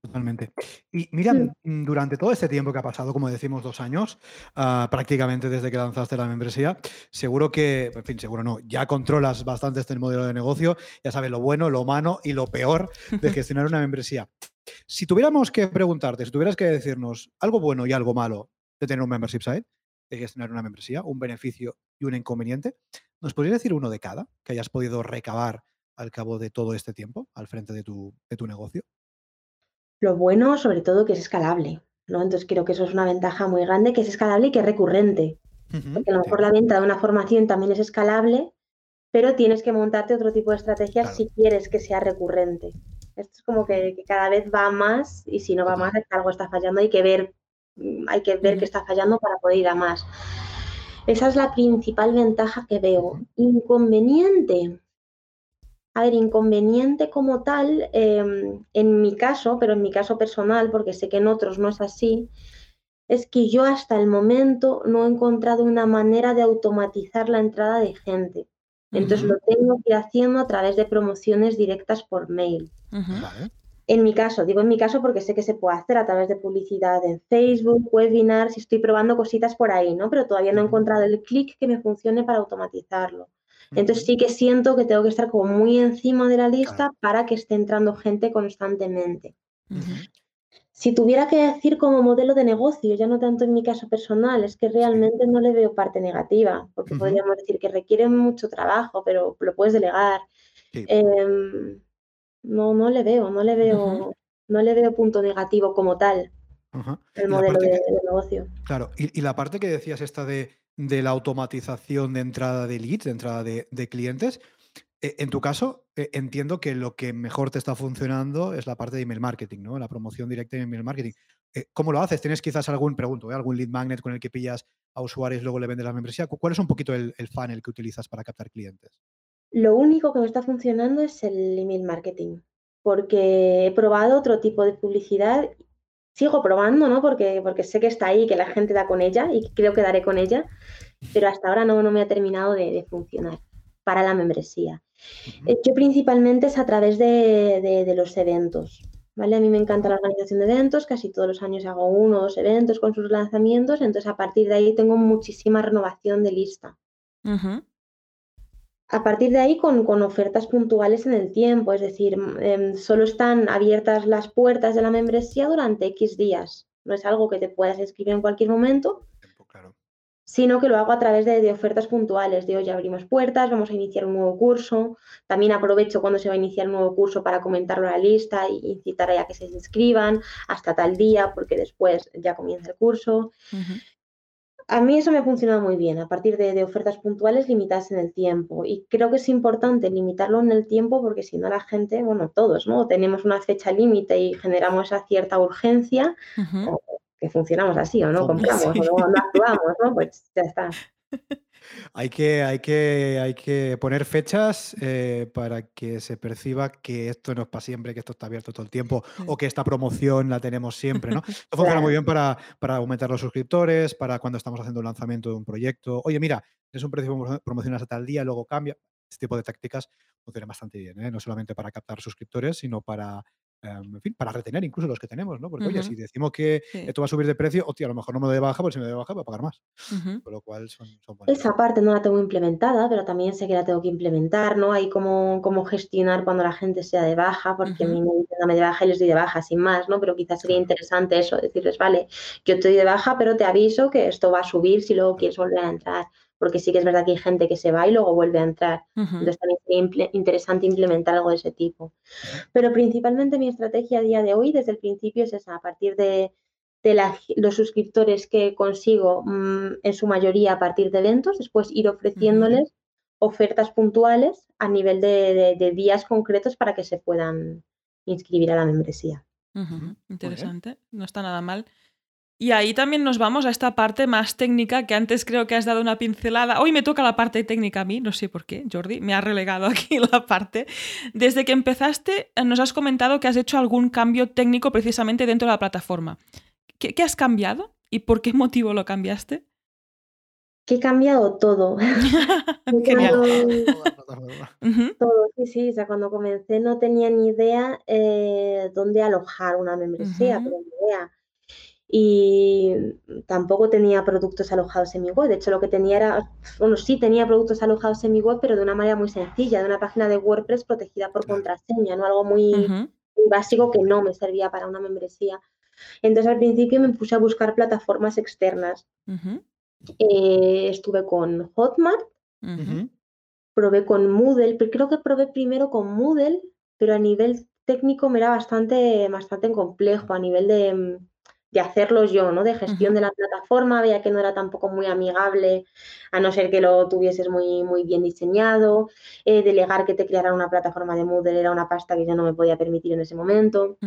Totalmente. Y mira, mm, durante todo este tiempo que ha pasado, como decimos, dos años, ah, prácticamente desde que lanzaste la membresía, seguro que, en fin, seguro no, ya controlas bastante este modelo de negocio, ya sabes lo bueno, lo malo y lo peor de gestionar una membresía. Si tuviéramos que preguntarte, si tuvieras que decirnos algo bueno y algo malo de tener un membership site, de gestionar una membresía, un beneficio y un inconveniente, ¿nos podrías decir uno de cada que hayas podido recabar al cabo de todo este tiempo al frente de tu, de tu negocio? Lo bueno, sobre todo, que es escalable, ¿no? Entonces creo que eso es una ventaja muy grande, que es escalable y que es recurrente. Porque a lo mejor la venta de una formación también es escalable, pero tienes que montarte otro tipo de estrategias si quieres que sea recurrente. Esto es como que, cada vez va más y si no va más algo está fallando, hay que ver, mm, hay que ver que está fallando para poder ir a más. Esa es la principal ventaja que veo. Inconveniente. A ver, inconveniente como tal, em, en mi caso, pero en mi caso personal, porque sé que en otros no es así, es que yo hasta el momento no he encontrado una manera de automatizar la entrada de gente. Entonces lo tengo que ir haciendo a través de promociones directas por mail. En mi caso, digo en mi caso porque sé que se puede hacer a través de publicidad en Facebook, webinars, y estoy probando cositas por ahí, ¿no? Pero todavía no he encontrado el clic que me funcione para automatizarlo. Entonces sí que siento que tengo que estar como muy encima de la lista para que esté entrando gente constantemente. Si tuviera que decir como modelo de negocio, ya no tanto en mi caso personal, es que realmente no le veo parte negativa, porque podríamos decir que requiere mucho trabajo, pero lo puedes delegar. Em, no, no le veo, no le veo, no le veo punto negativo como tal. El modelo de, negocio. Claro, y, la parte que decías esta de de la automatización de entrada de leads, de entrada de, clientes. E, en tu caso, e, entiendo que lo que mejor te está funcionando es la parte de email marketing, ¿no? La promoción directa en email marketing. Eh, ¿Cómo lo haces? ¿Tienes quizás algún, pregunto, ¿eh? algún lead magnet con el que pillas a usuarios y luego le vendes la membresía? ¿Cuál es un poquito el, el funnel que utilizas para captar clientes? Lo único que me está funcionando es el email marketing, porque he probado otro tipo de publicidad sigo probando, ¿no? Porque, porque sé que está ahí, que la gente da con ella y creo que daré con ella, pero hasta ahora no, no me ha terminado de, funcionar para la membresía. Eh, yo principalmente es a través de, los eventos, ¿vale? A mí me encanta la organización de eventos, casi todos los años hago uno o dos eventos con sus lanzamientos, entonces a partir de ahí tengo muchísima renovación de lista a partir de ahí con, ofertas puntuales en el tiempo, es decir, em, solo están abiertas las puertas de la membresía durante X días. No es algo que te puedas escribir en cualquier momento, sino que lo hago a través de, ofertas puntuales, de hoy abrimos puertas, vamos a iniciar un nuevo curso. También aprovecho cuando se va a iniciar un nuevo curso para comentarlo a la lista y incitar a que se inscriban hasta tal día, porque después ya comienza el curso. A mí eso me ha funcionado muy bien, a partir de, ofertas puntuales limitadas en el tiempo. Y creo que es importante limitarlo en el tiempo porque si no la gente, bueno, todos, ¿no? Tenemos una fecha límite y generamos esa cierta urgencia, que funcionamos así o no, compramos o no, actuamos, ¿no? Pues ya está. Hay que, hay que, hay que poner fechas eh, para que se perciba que esto no es para siempre, que esto está abierto todo el tiempo o que esta promoción la tenemos siempre, ¿no? Esto funciona muy bien para, para aumentar los suscriptores, para cuando estamos haciendo un lanzamiento de un proyecto. Oye, mira, es un precio promocional hasta el día, luego cambia. Este tipo de tácticas funcionan bastante bien, ¿eh? no solamente para captar suscriptores, sino para en fin, para retener incluso los que tenemos, ¿no? Porque, oye, si decimos que esto va a subir de precio, hostia, a lo mejor no me doy de baja, porque si me doy de baja voy a pagar más. Por lo cual son, Esa parte no la tengo implementada, pero también sé que la tengo que implementar, ¿no? Hay como, cómo gestionar cuando la gente sea de baja, porque a mí me dicen dame de baja y les doy de baja sin más, ¿no? Pero quizás sería interesante eso, decirles, vale, yo estoy de baja, pero te aviso que esto va a subir si luego quieres volver a entrar porque sí que es verdad que hay gente que se va y luego vuelve a entrar. Entonces también sería interesante implementar algo de ese tipo. Pero principalmente mi estrategia a día de hoy, desde el principio, es esa, a partir de, los suscriptores que consigo mm, en su mayoría a partir de eventos, después ir ofreciéndoles ofertas puntuales a nivel de, días concretos para que se puedan inscribir a la membresía. Interesante, no está nada mal. Y ahí también nos vamos a esta parte más técnica que antes creo que has dado una pincelada. Hoy me toca la parte técnica a mí, no sé por qué, Jordi, me ha relegado aquí la parte. Desde que empezaste eh, nos has comentado que has hecho algún cambio técnico precisamente dentro de la plataforma. ¿Qué, has cambiado y por qué motivo lo cambiaste? Que he cambiado todo. he cambiado todo, sí, sí. O sea, cuando comencé no tenía ni idea eh, dónde alojar una membresía, pero ni idea y tampoco tenía productos alojados en mi web. De hecho, lo que tenía era, bueno, sí tenía productos alojados en mi web, pero de una manera muy sencilla, de una página de WordPress protegida por contraseña, ¿no? Algo muy, básico que no me servía para una membresía. Entonces, al principio me puse a buscar plataformas externas. Eh, estuve con Hotmart, probé con Moodle, creo que probé primero con Moodle, pero a nivel técnico me era bastante, bastante complejo, a nivel de de hacerlo yo, ¿no? De gestión de la plataforma, veía que no era tampoco muy amigable, a no ser que lo tuvieses muy, muy bien diseñado. Eh, delegar que te creara una plataforma de Moodle era una pasta que yo no me podía permitir en ese momento.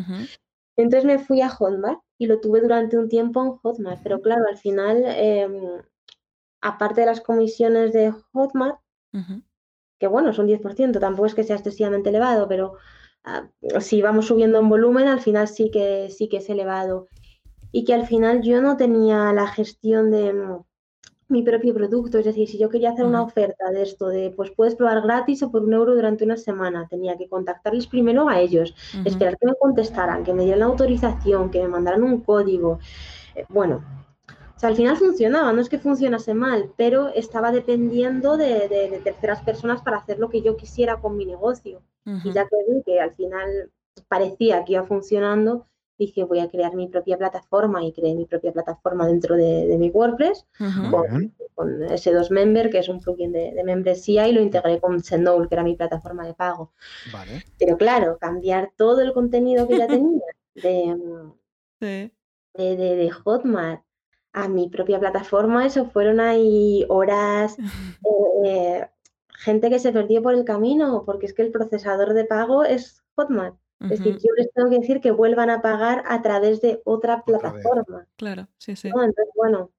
Entonces me fui a Hotmart y lo tuve durante un tiempo en Hotmart, pero claro, al final, em, aparte de las comisiones de Hotmart, que bueno, son 10%, tampoco es que sea excesivamente elevado, pero ah, si vamos subiendo en volumen, al final sí que, sí que es elevado y que al final yo no tenía la gestión de mm, mi propio producto, es decir, si yo quería hacer una oferta de esto, de pues puedes probar gratis o por un euro durante una semana, tenía que contactarles primero a ellos, esperar que me contestaran, que me dieran la autorización, que me mandaran un código. Eh, bueno, o sea, al final funcionaba, no es que funcionase mal, pero estaba dependiendo de, terceras personas para hacer lo que yo quisiera con mi negocio. Y ya que vi que al final parecía que iba funcionando, dije voy a crear mi propia plataforma y creé mi propia plataforma dentro de, mi WordPress con, S2 Member, que es un plugin de, membresía, y lo integré con Sendole, que era mi plataforma de pago. Pero claro, cambiar todo el contenido que ya tenía de, de, Hotmart a mi propia plataforma, eso fueron ahí horas, eh, gente que se perdió por el camino, porque es que el procesador de pago es Hotmart. Es decir, yo les tengo que decir que vuelvan a pagar a través de otra plataforma. Claro, sí, sí. Entonces, bueno,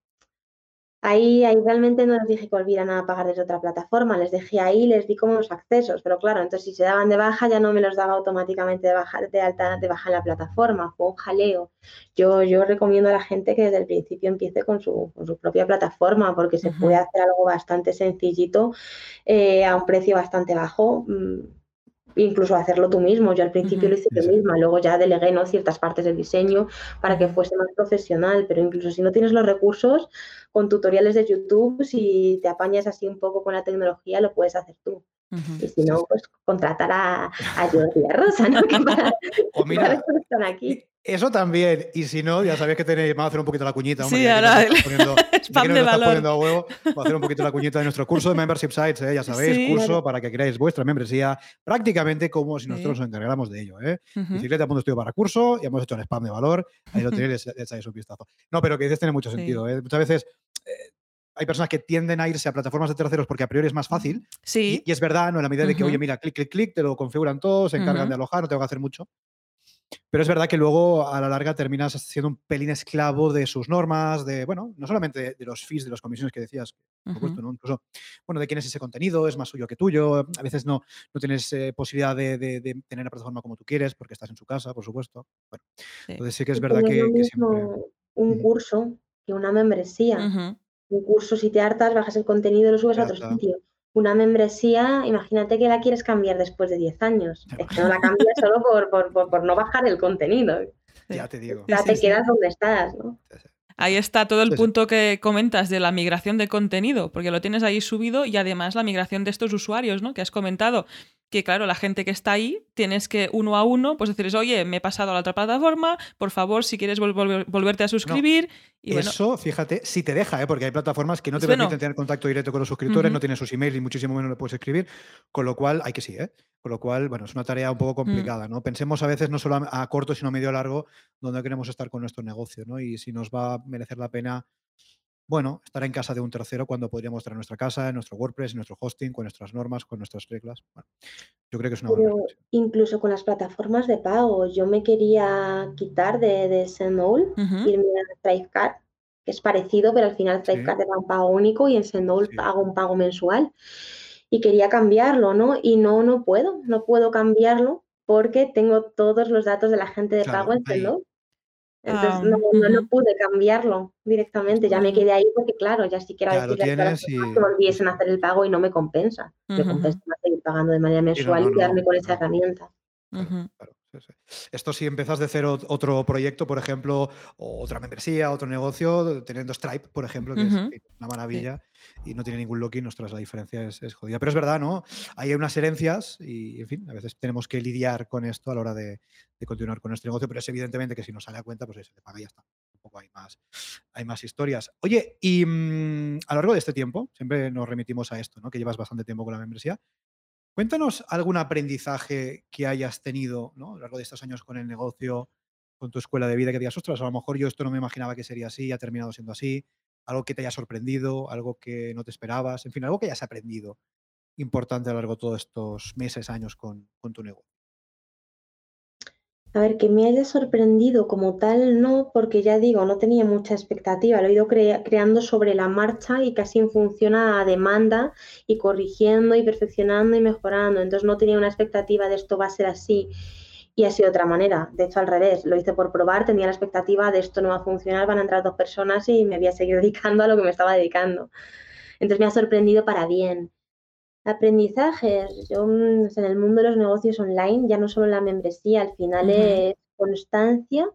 ahí, ahí realmente no les dije que volvieran a pagar desde otra plataforma, les dejé ahí, les di como los accesos, pero claro, entonces si se daban de baja ya no me los daba automáticamente de baja, de alta, de baja en la plataforma, fue un jaleo. Yo, yo recomiendo a la gente que desde el principio empiece con su, con su propia plataforma, porque se puede hacer algo bastante sencillito eh, a un precio bastante bajo. Mm, incluso hacerlo tú mismo. Yo al principio lo hice yo misma, luego ya delegué ¿no? ciertas partes del diseño para que fuese más profesional, pero incluso si no tienes los recursos, con tutoriales de YouTube, si te apañas así un poco con la tecnología, lo puedes hacer tú. Y si no, pues contratar a, a Jordi a Rosa, ¿no? Que para, o mira, están aquí. Eso también, y si no, ya sabéis que tenéis, vamos a hacer un poquito la cuñita. sí, ahora el poniendo, spam de valor. Poniendo a huevo, vamos a hacer un poquito la cuñita de nuestro curso de Membership Sites, ¿eh? ya sabéis, curso para que creáis vuestra membresía, prácticamente como si nosotros nos encargáramos de ello. ¿eh? Uh -huh. Bicicleta.estudio para curso, y hemos hecho el spam de valor, ahí lo tenéis, le echáis un vistazo. No, pero que dices tiene mucho sentido. ¿eh? Muchas veces hay personas que tienden a irse a plataformas de terceros porque a priori es más fácil. Sí. Y, es verdad, ¿no? En la medida de que, oye, mira, clic, clic, clic, te lo configuran todos, se encargan de alojar, no tengo que hacer mucho. Pero es verdad que luego a la larga terminas siendo un pelín esclavo de sus normas, de, bueno, no solamente de, los fees, de las comisiones que decías, por supuesto, ¿no? Incluso, bueno, de quién es ese contenido, es más suyo que tuyo. A veces no, no tienes eh, posibilidad de, tener la plataforma como tú quieres porque estás en su casa, por supuesto. Bueno, entonces sí que es verdad que, siempre. Un curso que una membresía. Un curso, si te hartas, bajas el contenido y lo subes a otro sitio una membresía, imagínate que la quieres cambiar después de 10 años. Es que no la cambias solo por, no bajar el contenido. Ya te digo. Ya te quedas donde estás, ¿no? Ahí está todo el punto que comentas de la migración de contenido, porque lo tienes ahí subido y además la migración de estos usuarios, ¿no? Que has comentado que claro, la gente que está ahí, tienes que uno a uno, pues decirles, oye, me he pasado a la otra plataforma, por favor, si quieres volverte a suscribir. y eso, fíjate, si te deja, ¿eh? porque hay plataformas que no te permiten tener contacto directo con los suscriptores, no tienen sus emails y muchísimo menos le puedes escribir, con lo cual hay que sí, ¿eh? Con lo cual, bueno, es una tarea un poco mm. complicada, ¿no? Pensemos a veces no solo a, a corto, sino a medio largo, donde queremos estar con nuestro negocio, ¿no? Y si nos va a merecer la pena bueno, estar en casa de un tercero cuando podríamos estar en nuestra casa, en nuestro WordPress, en nuestro hosting, con nuestras normas, con nuestras reglas. Bueno, yo creo que es una buena Incluso con las plataformas de pago, yo me quería quitar de, de Sendall, irme a Thrivecard, que es parecido, pero al final Thrivecard era un pago único y en Sendall hago un pago mensual. Y quería cambiarlo, ¿no? Y no, no puedo, no puedo cambiarlo porque tengo todos los datos de la gente de pago en Sendall. Entonces ah, no, no, pude cambiarlo directamente, ya me quedé ahí porque claro, ya siquiera claro, decirle a que me volviesen a hacer el pago y no me compensa. Me compensa seguir pagando de manera mensual y, quedarme con esa herramienta. Esto si empezas de cero otro proyecto, por ejemplo, o otra membresía, otro negocio, teniendo Stripe, por ejemplo, que es una maravilla y no tiene ningún login, ostras, la diferencia es, jodida. Pero es verdad, ¿no? Hay unas herencias y, en fin, a veces tenemos que lidiar con esto a la hora de, continuar con nuestro negocio, pero es evidentemente que si nos sale a cuenta, pues se te paga y ya está. Un poco hay más, hay más historias. Oye, y mm, a lo largo de este tiempo, siempre nos remitimos a esto, ¿no? Que llevas bastante tiempo con la membresía. Cuéntanos algún aprendizaje que hayas tenido ¿no? a lo largo de estos años con el negocio, con tu escuela de vida, que digas, ostras, a lo mejor yo esto no me imaginaba que sería así, ha terminado siendo así, algo que te haya sorprendido, algo que no te esperabas, en fin, algo que hayas aprendido importante a lo largo de todos estos meses, años con, con tu negocio. A ver, que me haya sorprendido como tal, no, porque ya digo, no tenía mucha expectativa, lo he ido creando sobre la marcha y casi en función a demanda y corrigiendo y perfeccionando y mejorando. Entonces no tenía una expectativa de esto va a ser así y sido de otra manera. De hecho, al revés, lo hice por probar, tenía la expectativa de esto no va a funcionar, van a entrar dos personas y me voy a seguir dedicando a lo que me estaba dedicando. Entonces me ha sorprendido para bien. Aprendizajes. Yo mm, en el mundo de los negocios online, ya no solo la membresía, al final es constancia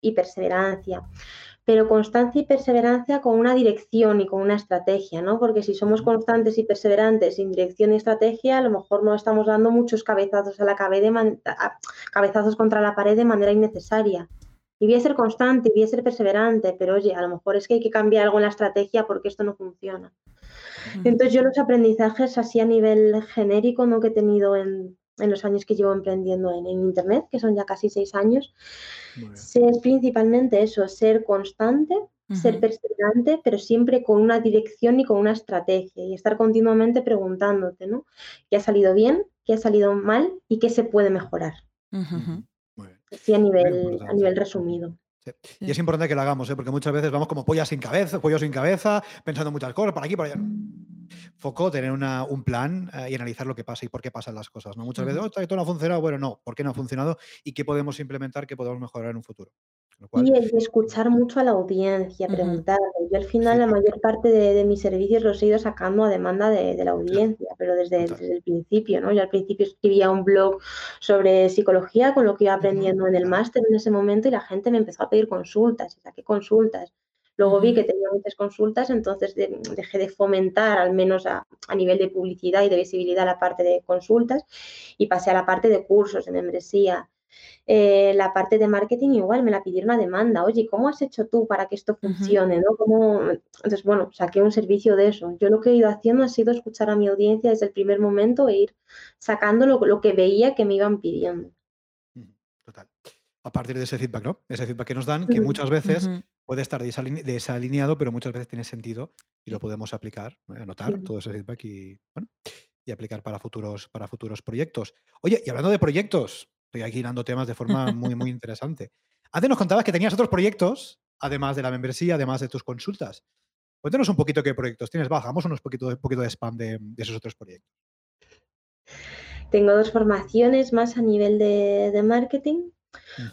y perseverancia. Pero constancia y perseverancia con una dirección y con una estrategia, ¿no? Porque si somos constantes y perseverantes sin dirección y estrategia, a lo mejor no estamos dando muchos cabezazos a la cabezazos contra la pared de manera innecesaria. Y voy a ser constante, y voy a ser perseverante, pero oye, a lo mejor es que hay que cambiar algo en la estrategia porque esto no funciona. Entonces yo los aprendizajes así a nivel genérico ¿no? que he tenido en, los años que llevo emprendiendo en, Internet, que son ya casi seis años, es principalmente eso, ser constante, ser perseverante, pero siempre con una dirección y con una estrategia y estar continuamente preguntándote, ¿no? ¿Qué ha salido bien? ¿Qué ha salido mal? ¿Y qué se puede mejorar? Así a nivel, a nivel resumido. Y es importante que lo hagamos, ¿eh? porque muchas veces vamos como pollas sin cabeza, pollo sin cabeza, pensando muchas cosas, por aquí, por allá. Foco, tener un plan eh, y analizar lo que pasa y por qué pasan las cosas. ¿no? Muchas veces, esto no ha funcionado, bueno, no, ¿por qué no ha funcionado? Y qué podemos implementar, qué podemos mejorar en un futuro. Y el escuchar mucho a la audiencia, preguntar. Yo al final la mayor parte de, mis servicios los he ido sacando a demanda de, la audiencia, pero desde, el principio, ¿no? Yo al principio escribía un blog sobre psicología con lo que iba aprendiendo en el máster en ese momento y la gente me empezó a pedir consultas y saqué consultas. Luego vi que tenía muchas consultas, entonces dejé de fomentar, al menos a, a, nivel de publicidad y de visibilidad, la parte de consultas y pasé a la parte de cursos, de membresía. Eh, la parte de marketing igual me la pidieron a demanda. Oye, ¿cómo has hecho tú para que esto funcione? ¿no? Entonces, bueno, saqué un servicio de eso. Yo lo que he ido haciendo ha sido escuchar a mi audiencia desde el primer momento e ir sacando lo, que veía que me iban pidiendo. Total. A partir de ese feedback, ¿no? Ese feedback que nos dan, que muchas veces puede estar desalineado, pero muchas veces tiene sentido y lo podemos aplicar, eh, anotar todo ese feedback y, bueno, y aplicar para futuros, para futuros proyectos. Oye, y hablando de proyectos, estoy aquí dando temas de forma muy, muy interesante. Antes nos contabas que tenías otros proyectos, además de la membresía, además de tus consultas. Cuéntanos un poquito qué proyectos tienes. Bajamos unos poquito, un poquito de spam de, esos otros proyectos. Tengo dos formaciones más a nivel de, marketing.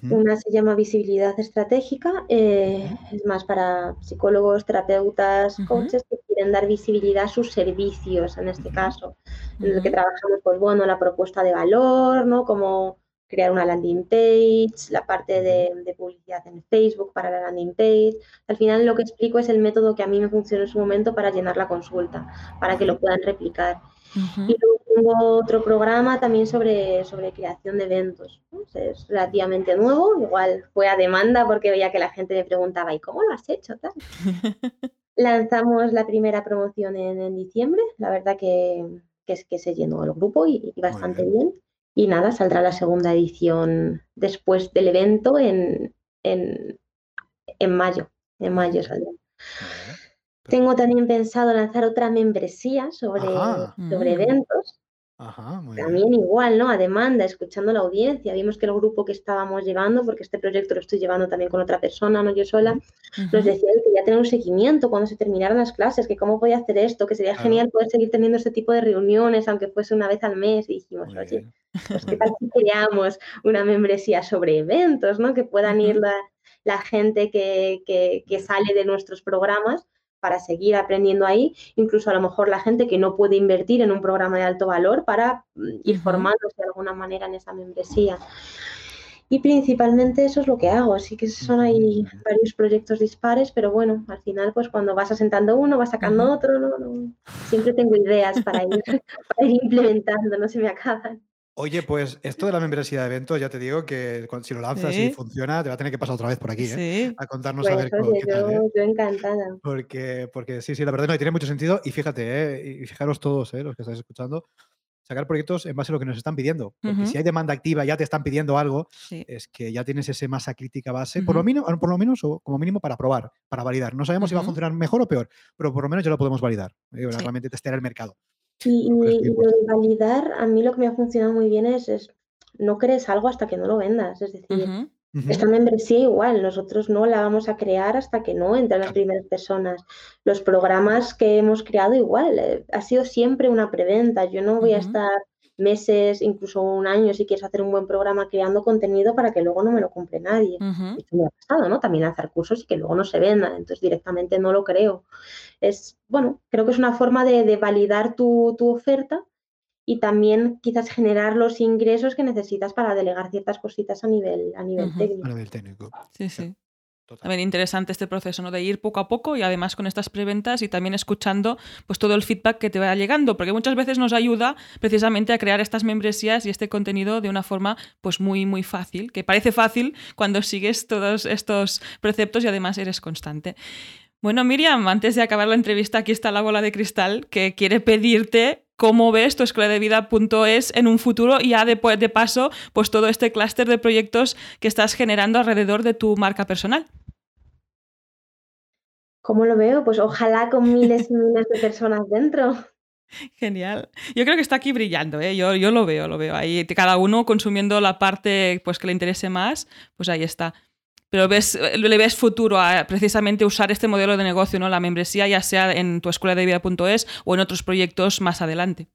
Una se llama visibilidad estratégica, eh, es más para psicólogos, terapeutas, coaches que quieren dar visibilidad a sus servicios, en este caso, en el que trabajamos, pues bueno, la propuesta de valor, ¿no? Como crear una landing page, la parte de, publicidad en Facebook para la landing page. Al final lo que explico es el método que a mí me funcionó en su momento para llenar la consulta, para que lo puedan replicar. Y luego tengo otro programa también sobre, sobre creación de eventos. Es relativamente nuevo, igual fue a demanda porque veía que la gente me preguntaba, ¿y cómo lo has hecho? Lanzamos la primera promoción en, diciembre, la verdad que, que, que se llenó el grupo y, bastante bien. Y nada, saldrá la segunda edición después del evento en, en, mayo. En mayo saldrá. Tengo también pensado lanzar otra membresía sobre, sobre mm. eventos. También igual, ¿no? A demanda, escuchando la audiencia. Vimos que el grupo que estábamos llevando, porque este proyecto lo estoy llevando también con otra persona, no yo sola, nos decía que quería tener un seguimiento cuando se terminaran las clases, que cómo podía hacer esto, que sería genial poder seguir teniendo este tipo de reuniones, aunque fuese una vez al mes. Y dijimos, oye, pues qué tal si creamos una membresía sobre eventos, ¿no? Que puedan ir la, gente que, que sale de nuestros programas para seguir aprendiendo ahí, incluso a lo mejor la gente que no puede invertir en un programa de alto valor para mm, ir formándose de alguna manera en esa membresía. Y principalmente eso es lo que hago, así que son ahí varios proyectos dispares, pero bueno, al final pues cuando vas asentando uno, vas sacando otro, ¿no? siempre tengo ideas para ir, para ir implementando, no se me acaban. Oye, pues esto de la membresía de eventos, ya te digo que si lo lanzas y funciona, te va a tener que pasar otra vez por aquí, ¿eh? A contarnos a ver qué tal, ¿eh? yo, encantada. Porque, porque sí, sí, la verdad no tiene mucho sentido. Y fíjate, ¿eh? y fijaros todos, ¿eh? los que estáis escuchando, sacar proyectos en base a lo que nos están pidiendo. Porque si hay demanda activa, ya te están pidiendo algo, es que ya tienes ese masa crítica base, por, lo mínimo, por lo menos o como mínimo para probar, para validar. No sabemos si va a funcionar mejor o peor, pero por lo menos ya lo podemos validar. ¿eh? Realmente testear el mercado. Y, y, lo de validar, a mí lo que me ha funcionado muy bien es, es no crees algo hasta que no lo vendas. Es decir, esta membresía igual, nosotros no la vamos a crear hasta que no entren las primeras personas. Los programas que hemos creado igual, eh, ha sido siempre una preventa. Yo no voy a estar meses, incluso un año, si quieres hacer un buen programa creando contenido para que luego no me lo compre nadie. Esto me ha pasado, ¿no? También lanzar cursos y que luego no se vendan, entonces directamente no lo creo. Es, bueno, creo que es una forma de, validar tu, oferta y también quizás generar los ingresos que necesitas para delegar ciertas cositas a nivel, a nivel técnico. A nivel técnico. Sí, sí. También interesante este proceso, ¿no? De ir poco a poco y además con estas preventas y también escuchando pues todo el feedback que te va llegando, porque muchas veces nos ayuda precisamente a crear estas membresías y este contenido de una forma pues muy muy fácil, que parece fácil cuando sigues todos estos preceptos y además eres constante. Bueno, Miriam, antes de acabar la entrevista, aquí está la bola de cristal que quiere pedirte cómo ves tu escuela de vida.es en un futuro y ya de, de paso, pues todo este clúster de proyectos que estás generando alrededor de tu marca personal. ¿Cómo lo veo? Pues ojalá con miles y miles de personas dentro. Genial. Yo creo que está aquí brillando, ¿eh? yo, yo lo veo, lo veo ahí. Cada uno consumiendo la parte pues, que le interese más, pues ahí está. Pero ves, le ves futuro a precisamente usar este modelo de negocio, ¿no? La membresía, ya sea en tu escuela de vida.es o en otros proyectos más adelante.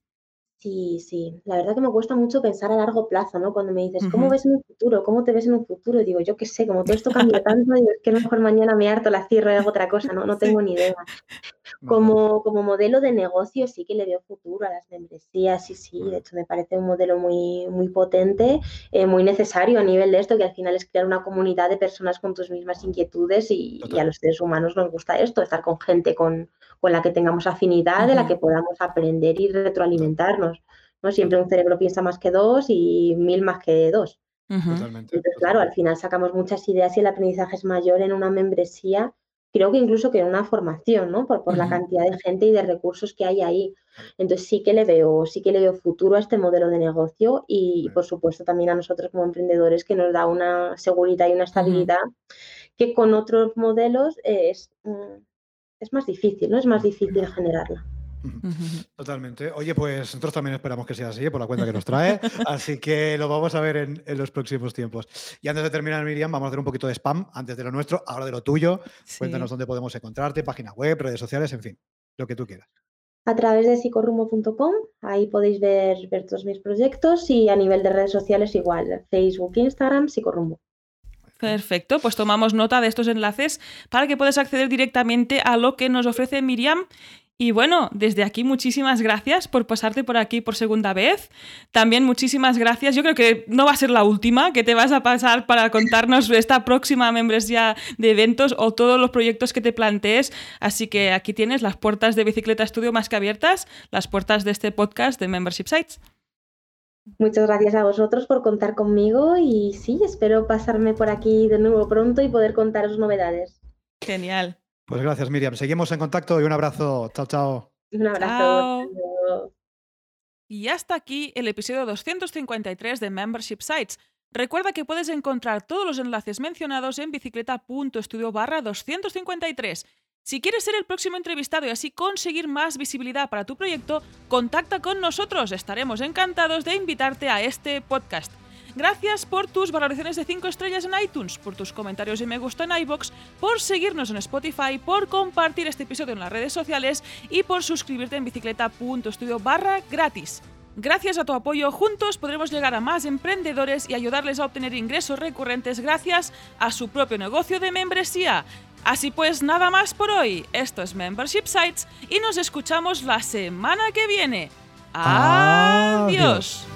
Sí, sí. La verdad que me cuesta mucho pensar a largo plazo, ¿no? Cuando me dices, ¿cómo ves en un futuro? ¿Cómo te ves en un futuro? digo, yo qué sé, como todo esto cambia tanto, digo, es que a lo mejor mañana me harto, la cierro y hago otra cosa, ¿no? No tengo ni idea. Como, como modelo de negocio sí que le veo futuro a las membresías, sí, sí. De hecho, me parece un modelo muy, muy potente, eh, muy necesario a nivel de esto, que al final es crear una comunidad de personas con tus mismas inquietudes y, y a los seres humanos nos gusta esto, estar con gente con, con la que tengamos afinidad, de la que podamos aprender y retroalimentarnos. ¿no? Siempre un cerebro piensa más que dos y mil más que dos. Totalmente. Entonces, claro, al final sacamos muchas ideas y el aprendizaje es mayor en una membresía creo que incluso que una formación, ¿no? Por, por la cantidad de gente y de recursos que hay ahí. Entonces sí que le veo, sí que le veo futuro a este modelo de negocio y, por supuesto también a nosotros como emprendedores que nos da una seguridad y una estabilidad que con otros modelos es, mm, es más difícil, ¿no? Es más difícil generarla. Totalmente. Oye, pues nosotros también esperamos que sea así, por la cuenta que nos trae. así que lo vamos a ver en, los próximos tiempos. Y antes de terminar, Miriam, vamos a hacer un poquito de spam, antes de lo nuestro, ahora de lo tuyo. Cuéntanos dónde podemos encontrarte, página web, redes sociales, en fin, lo que tú quieras. A través de psicorrumbo.com, ahí podéis ver, ver todos mis proyectos y a nivel de redes sociales igual, Facebook, Instagram, psicorrumbo. Perfecto, pues tomamos nota de estos enlaces para que puedas acceder directamente a lo que nos ofrece Miriam y bueno, desde aquí muchísimas gracias por pasarte por aquí por segunda vez. También muchísimas gracias. Yo creo que no va a ser la última que te vas a pasar para contarnos esta próxima membresía de eventos o todos los proyectos que te plantees. Así que aquí tienes las puertas de Bicicleta Estudio más que abiertas, las puertas de este podcast de Membership Sites. Muchas gracias a vosotros por contar conmigo y sí, espero pasarme por aquí de nuevo pronto y poder contaros novedades. Genial. Pues gracias, Miriam. Seguimos en contacto y un abrazo. Chao, chao. Un abrazo. Y hasta aquí el episodio 253 de Membership Sites. Recuerda que puedes encontrar todos los enlaces mencionados en bicicleta.studio barra 253. Si quieres ser el próximo entrevistado y así conseguir más visibilidad para tu proyecto, contacta con nosotros. Estaremos encantados de invitarte a este podcast. Gracias por tus valoraciones de 5 estrellas en iTunes, por tus comentarios y me gusta en iBox, por seguirnos en Spotify, por compartir este episodio en las redes sociales y por suscribirte en bicicleta.studio barra gratis. Gracias a tu apoyo, juntos podremos llegar a más emprendedores y ayudarles a obtener ingresos recurrentes gracias a su propio negocio de membresía. Así pues, nada más por hoy. Esto es Membership Sites y nos escuchamos la semana que viene. Adiós.